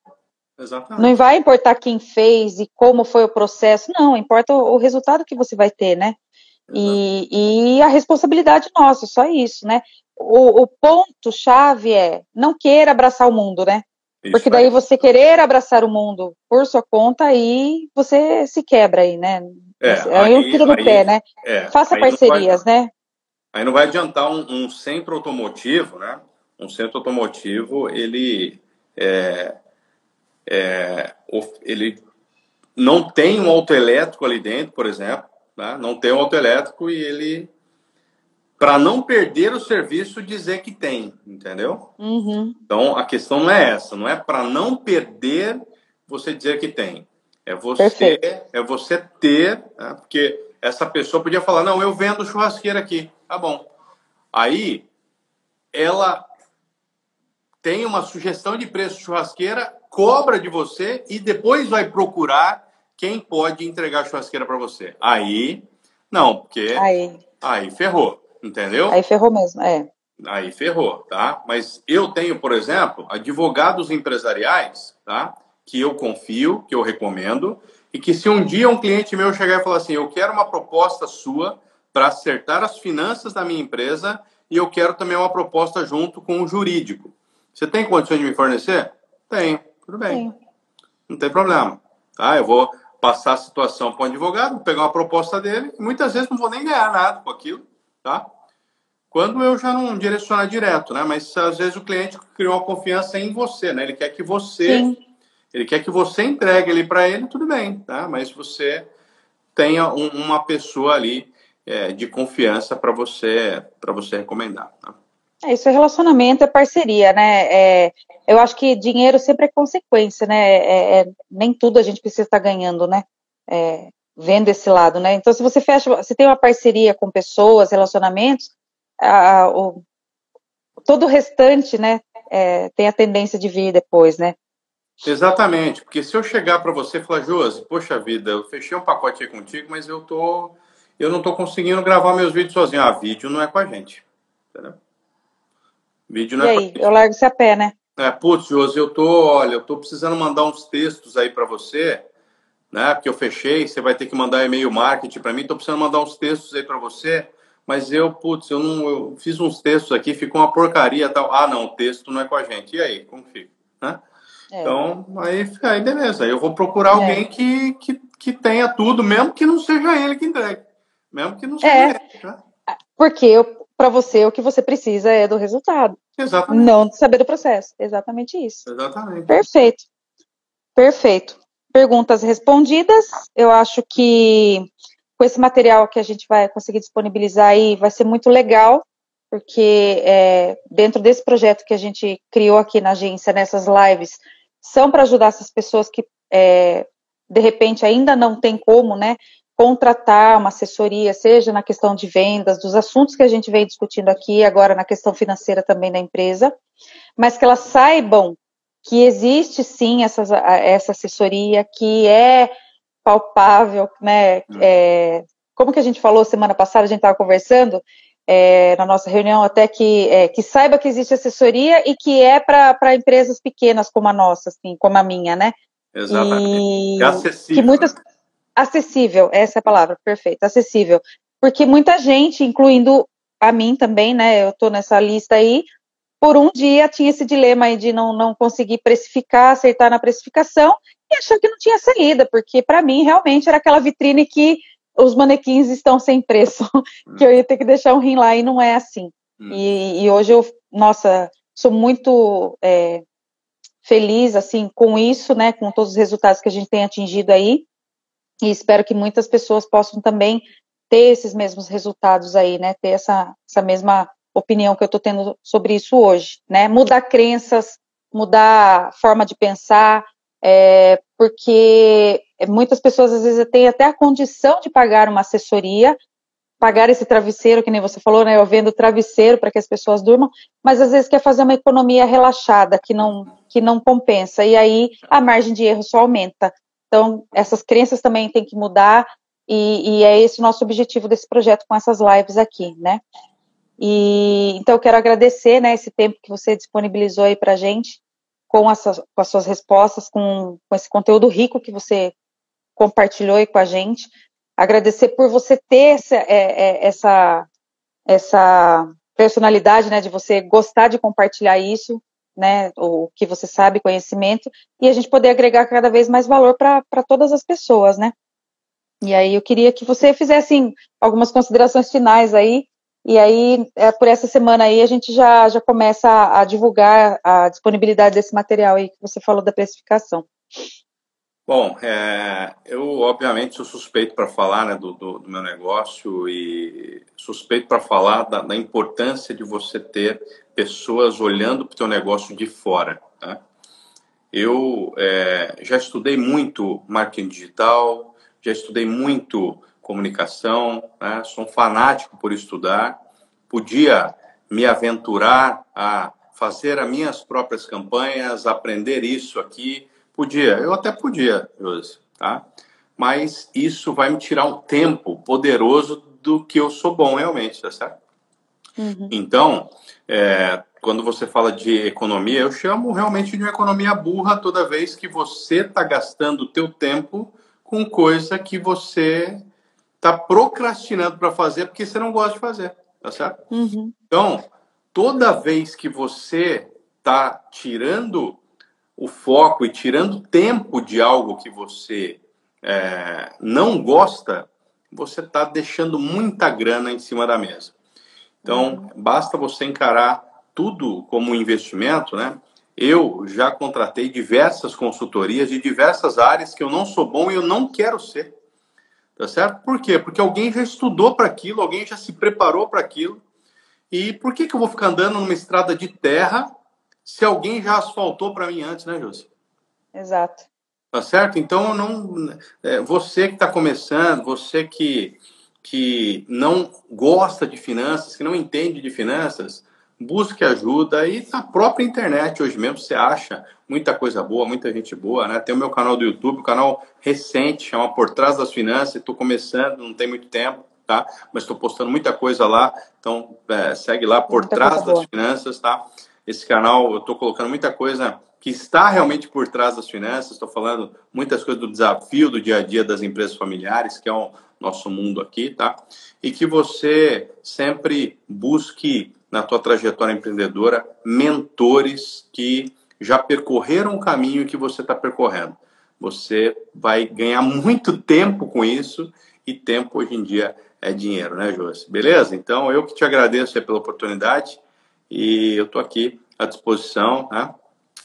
Speaker 2: Exatamente. Não vai importar quem fez e como foi o processo, não, importa o, o resultado que você vai ter, né? E, e, a responsabilidade nossa, só isso, né? O, o ponto-chave é não queira abraçar o mundo, né? Isso Porque daí você querer abraçar o mundo por sua conta, aí você se quebra aí, né? É, aí, eu tiro no aí, pé, né? É, Faça parcerias, vai, né?
Speaker 1: Aí não vai adiantar um, um, centro automotivo, né? Um centro automotivo, ele é, é, ele não tem um autoelétrico ali dentro, por exemplo, né? não tem um autoelétrico e ele, para não perder o serviço, dizer que tem, entendeu? Uhum. Então a questão não é essa, não é para não perder você dizer que tem, é você é você ter, né? porque essa pessoa podia falar não, eu vendo churrasqueira aqui, tá bom? Aí ela tem uma sugestão de preço de churrasqueira cobra de você e depois vai procurar quem pode entregar a churrasqueira para você. Aí, não, porque aí. aí ferrou, entendeu?
Speaker 2: Aí ferrou mesmo, é.
Speaker 1: Aí ferrou, tá? Mas eu tenho, por exemplo, advogados empresariais, tá? Que eu confio, que eu recomendo, e que se um dia um cliente meu chegar e falar assim, eu quero uma proposta sua para acertar as finanças da minha empresa e eu quero também uma proposta junto com o jurídico. Você tem condições de me fornecer? Tenho. Tudo bem. Sim. Não tem problema. Tá? Eu vou passar a situação para o advogado, pegar uma proposta dele, e muitas vezes não vou nem ganhar nada com aquilo, tá? Quando eu já não direcionar direto, né? Mas às vezes o cliente criou uma confiança em você, né? Ele quer que você, Sim. ele quer que você entregue ele para ele, tudo bem, tá? Mas você tenha um, uma pessoa ali é, de confiança para você, para você recomendar. Tá?
Speaker 2: É, isso é relacionamento, é parceria, né? É, eu acho que dinheiro sempre é consequência, né? É, é, nem tudo a gente precisa estar ganhando, né? É, vendo esse lado, né? Então, se você fecha, se tem uma parceria com pessoas, relacionamentos, a, o, todo o restante, né? É, tem a tendência de vir depois, né?
Speaker 1: Exatamente, porque se eu chegar para você e falar, Josi, poxa vida, eu fechei um pacote aí contigo, mas eu tô, eu não tô conseguindo gravar meus vídeos sozinho. Ah, vídeo não é com a gente, entendeu?
Speaker 2: Vídeo não e é aí, eu largo esse a pé, né?
Speaker 1: É, putz, Josi, eu tô, olha, eu tô precisando mandar uns textos aí para você, né? Porque eu fechei, você vai ter que mandar e-mail marketing para mim, tô precisando mandar uns textos aí para você, mas eu, putz, eu não, eu fiz uns textos aqui, ficou uma porcaria tal. Ah, não, o texto não é com a gente. E aí, como fica, né? É. Então, aí, aí beleza, aí eu vou procurar é. alguém que, que, que tenha tudo, mesmo que não seja ele que entregue. Mesmo que não seja é. ele. Né?
Speaker 2: Porque para você o que você precisa é do resultado. Exatamente. Não saber do processo. Exatamente isso.
Speaker 1: Exatamente.
Speaker 2: Perfeito. Perfeito. Perguntas respondidas. Eu acho que com esse material que a gente vai conseguir disponibilizar aí vai ser muito legal, porque é, dentro desse projeto que a gente criou aqui na agência, nessas lives, são para ajudar essas pessoas que é, de repente ainda não tem como, né, contratar uma assessoria, seja na questão de vendas, dos assuntos que a gente vem discutindo aqui, agora na questão financeira também da empresa, mas que elas saibam que existe sim essa, essa assessoria, que é palpável, né? Hum. É, como que a gente falou semana passada, a gente estava conversando é, na nossa reunião, até que, é, que saiba que existe assessoria e que é para empresas pequenas como a nossa, assim, como a minha, né?
Speaker 1: Exatamente. E, é acessível.
Speaker 2: Que muitas, acessível, essa é a palavra, perfeita, acessível. Porque muita gente, incluindo a mim também, né, eu estou nessa lista aí, por um dia tinha esse dilema aí de não, não conseguir precificar, acertar na precificação e achar que não tinha saída, porque para mim realmente era aquela vitrine que os manequins estão sem preço, que eu ia ter que deixar um rim lá e não é assim. Hum. E, e, hoje eu, nossa, sou muito é, feliz assim com isso, né, com todos os resultados que a gente tem atingido aí e espero que muitas pessoas possam também ter esses mesmos resultados aí, né? Ter essa, essa mesma opinião que eu estou tendo sobre isso hoje, né? Mudar crenças, mudar forma de pensar, é, porque muitas pessoas às vezes têm até a condição de pagar uma assessoria, pagar esse travesseiro, que nem você falou, né? Eu vendo travesseiro para que as pessoas durmam, mas às vezes quer fazer uma economia relaxada que não que não compensa e aí a margem de erro só aumenta. Então, essas crenças também têm que mudar, e, e, é esse o nosso objetivo desse projeto com essas lives aqui, né? E então eu quero agradecer, né, esse tempo que você disponibilizou aí para gente com, essas, com as suas respostas, com, com esse conteúdo rico que você compartilhou aí com a gente. Agradecer por você ter essa, é, é, essa, essa personalidade, né, de você gostar de compartilhar isso, né, o que você sabe, conhecimento, e a gente poder agregar cada vez mais valor para todas as pessoas, né. E aí eu queria que você fizesse assim, algumas considerações finais aí, e aí é, por essa semana aí a gente já, já começa a, a divulgar a disponibilidade desse material aí que você falou da precificação.
Speaker 1: Bom, é, eu obviamente sou suspeito para falar né, do, do, do, meu negócio e suspeito para falar da, da, importância de você ter pessoas olhando para o teu negócio de fora. Né? Eu é, já estudei muito marketing digital, já estudei muito comunicação, né? sou um fanático por estudar, podia me aventurar a fazer as minhas próprias campanhas, aprender isso aqui Podia, eu até podia, Josi, tá? Mas isso vai me tirar um tempo poderoso do que eu sou bom realmente, tá certo? Uhum. Então, é, quando você fala de economia, eu chamo realmente de uma economia burra toda vez que você está gastando o teu tempo com coisa que você está procrastinando para fazer porque você não gosta de fazer, tá certo? Uhum. Então, toda vez que você está tirando o foco e tirando tempo de algo que você é, não gosta, você está deixando muita grana em cima da mesa. Então, basta você encarar tudo como um investimento, né? Eu já contratei diversas consultorias de diversas áreas que eu não sou bom e eu não quero ser. Tá certo? Por quê? Porque alguém já estudou para aquilo, alguém já se preparou para aquilo. E por que, que eu vou ficar andando numa estrada de terra se alguém já asfaltou para mim antes, né, Josi?
Speaker 2: Exato.
Speaker 1: Tá certo? Então, não, é, você que está começando, você que, que não gosta de finanças, que não entende de finanças, busque ajuda e na própria internet hoje mesmo você acha muita coisa boa, muita gente boa, né? Tem o meu canal do YouTube, um canal recente, chama Por Trás das Finanças, estou começando, não tem muito tempo, tá? Mas estou postando muita coisa lá, então é, segue lá Por muita Trás das boa. Finanças, tá? Esse canal eu estou colocando muita coisa que está realmente por trás das finanças. Estou falando muitas coisas do desafio do dia a dia das empresas familiares, que é o nosso mundo aqui, tá? E que você sempre busque na tua trajetória empreendedora mentores que já percorreram o caminho que você está percorrendo. Você vai ganhar muito tempo com isso e tempo hoje em dia é dinheiro, né, Josi? Beleza? Então eu que te agradeço pela oportunidade e eu estou aqui à disposição, né?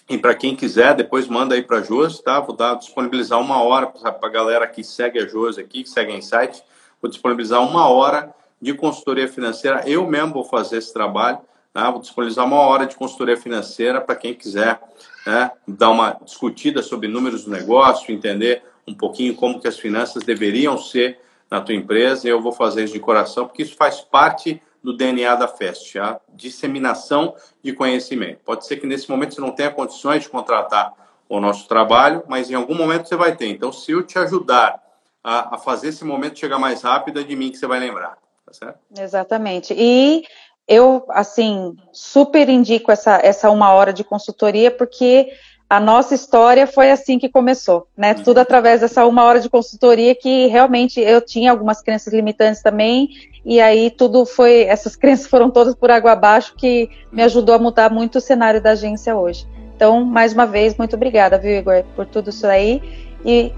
Speaker 1: E para quem quiser, depois manda aí para a Josi, tá? Vou dar, disponibilizar uma hora para a galera que segue a Josi aqui, que segue a Insight. Vou disponibilizar uma hora de consultoria financeira. Eu mesmo vou fazer esse trabalho. Tá? Vou disponibilizar uma hora de consultoria financeira para quem quiser né, dar uma discutida sobre números do negócio, entender um pouquinho como que as finanças deveriam ser na tua empresa. Eu vou fazer isso de coração, porque isso faz parte do DNA da FEST, a disseminação de conhecimento. Pode ser que nesse momento você não tenha condições de contratar o nosso trabalho, mas em algum momento você vai ter. Então, se eu te ajudar a, a fazer esse momento chegar mais rápido, é de mim que você vai lembrar, tá certo?
Speaker 2: Exatamente. E eu, assim, super indico essa, essa uma hora de consultoria, porque a nossa história foi assim que começou, né? Tudo através dessa uma hora de consultoria que realmente eu tinha algumas crenças limitantes também, e aí tudo foi, essas crenças foram todas por água abaixo que me ajudou a mudar muito o cenário da agência hoje. Então, mais uma vez, muito obrigada, viu, Igor, por tudo isso aí e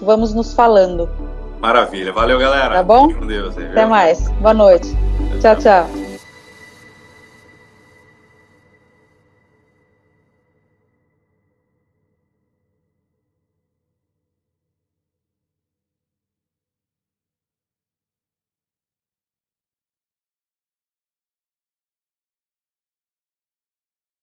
Speaker 2: vamos nos falando.
Speaker 1: Maravilha, valeu, galera.
Speaker 2: Tá bom? Deus. Até mais. Boa noite. tchau. tchau.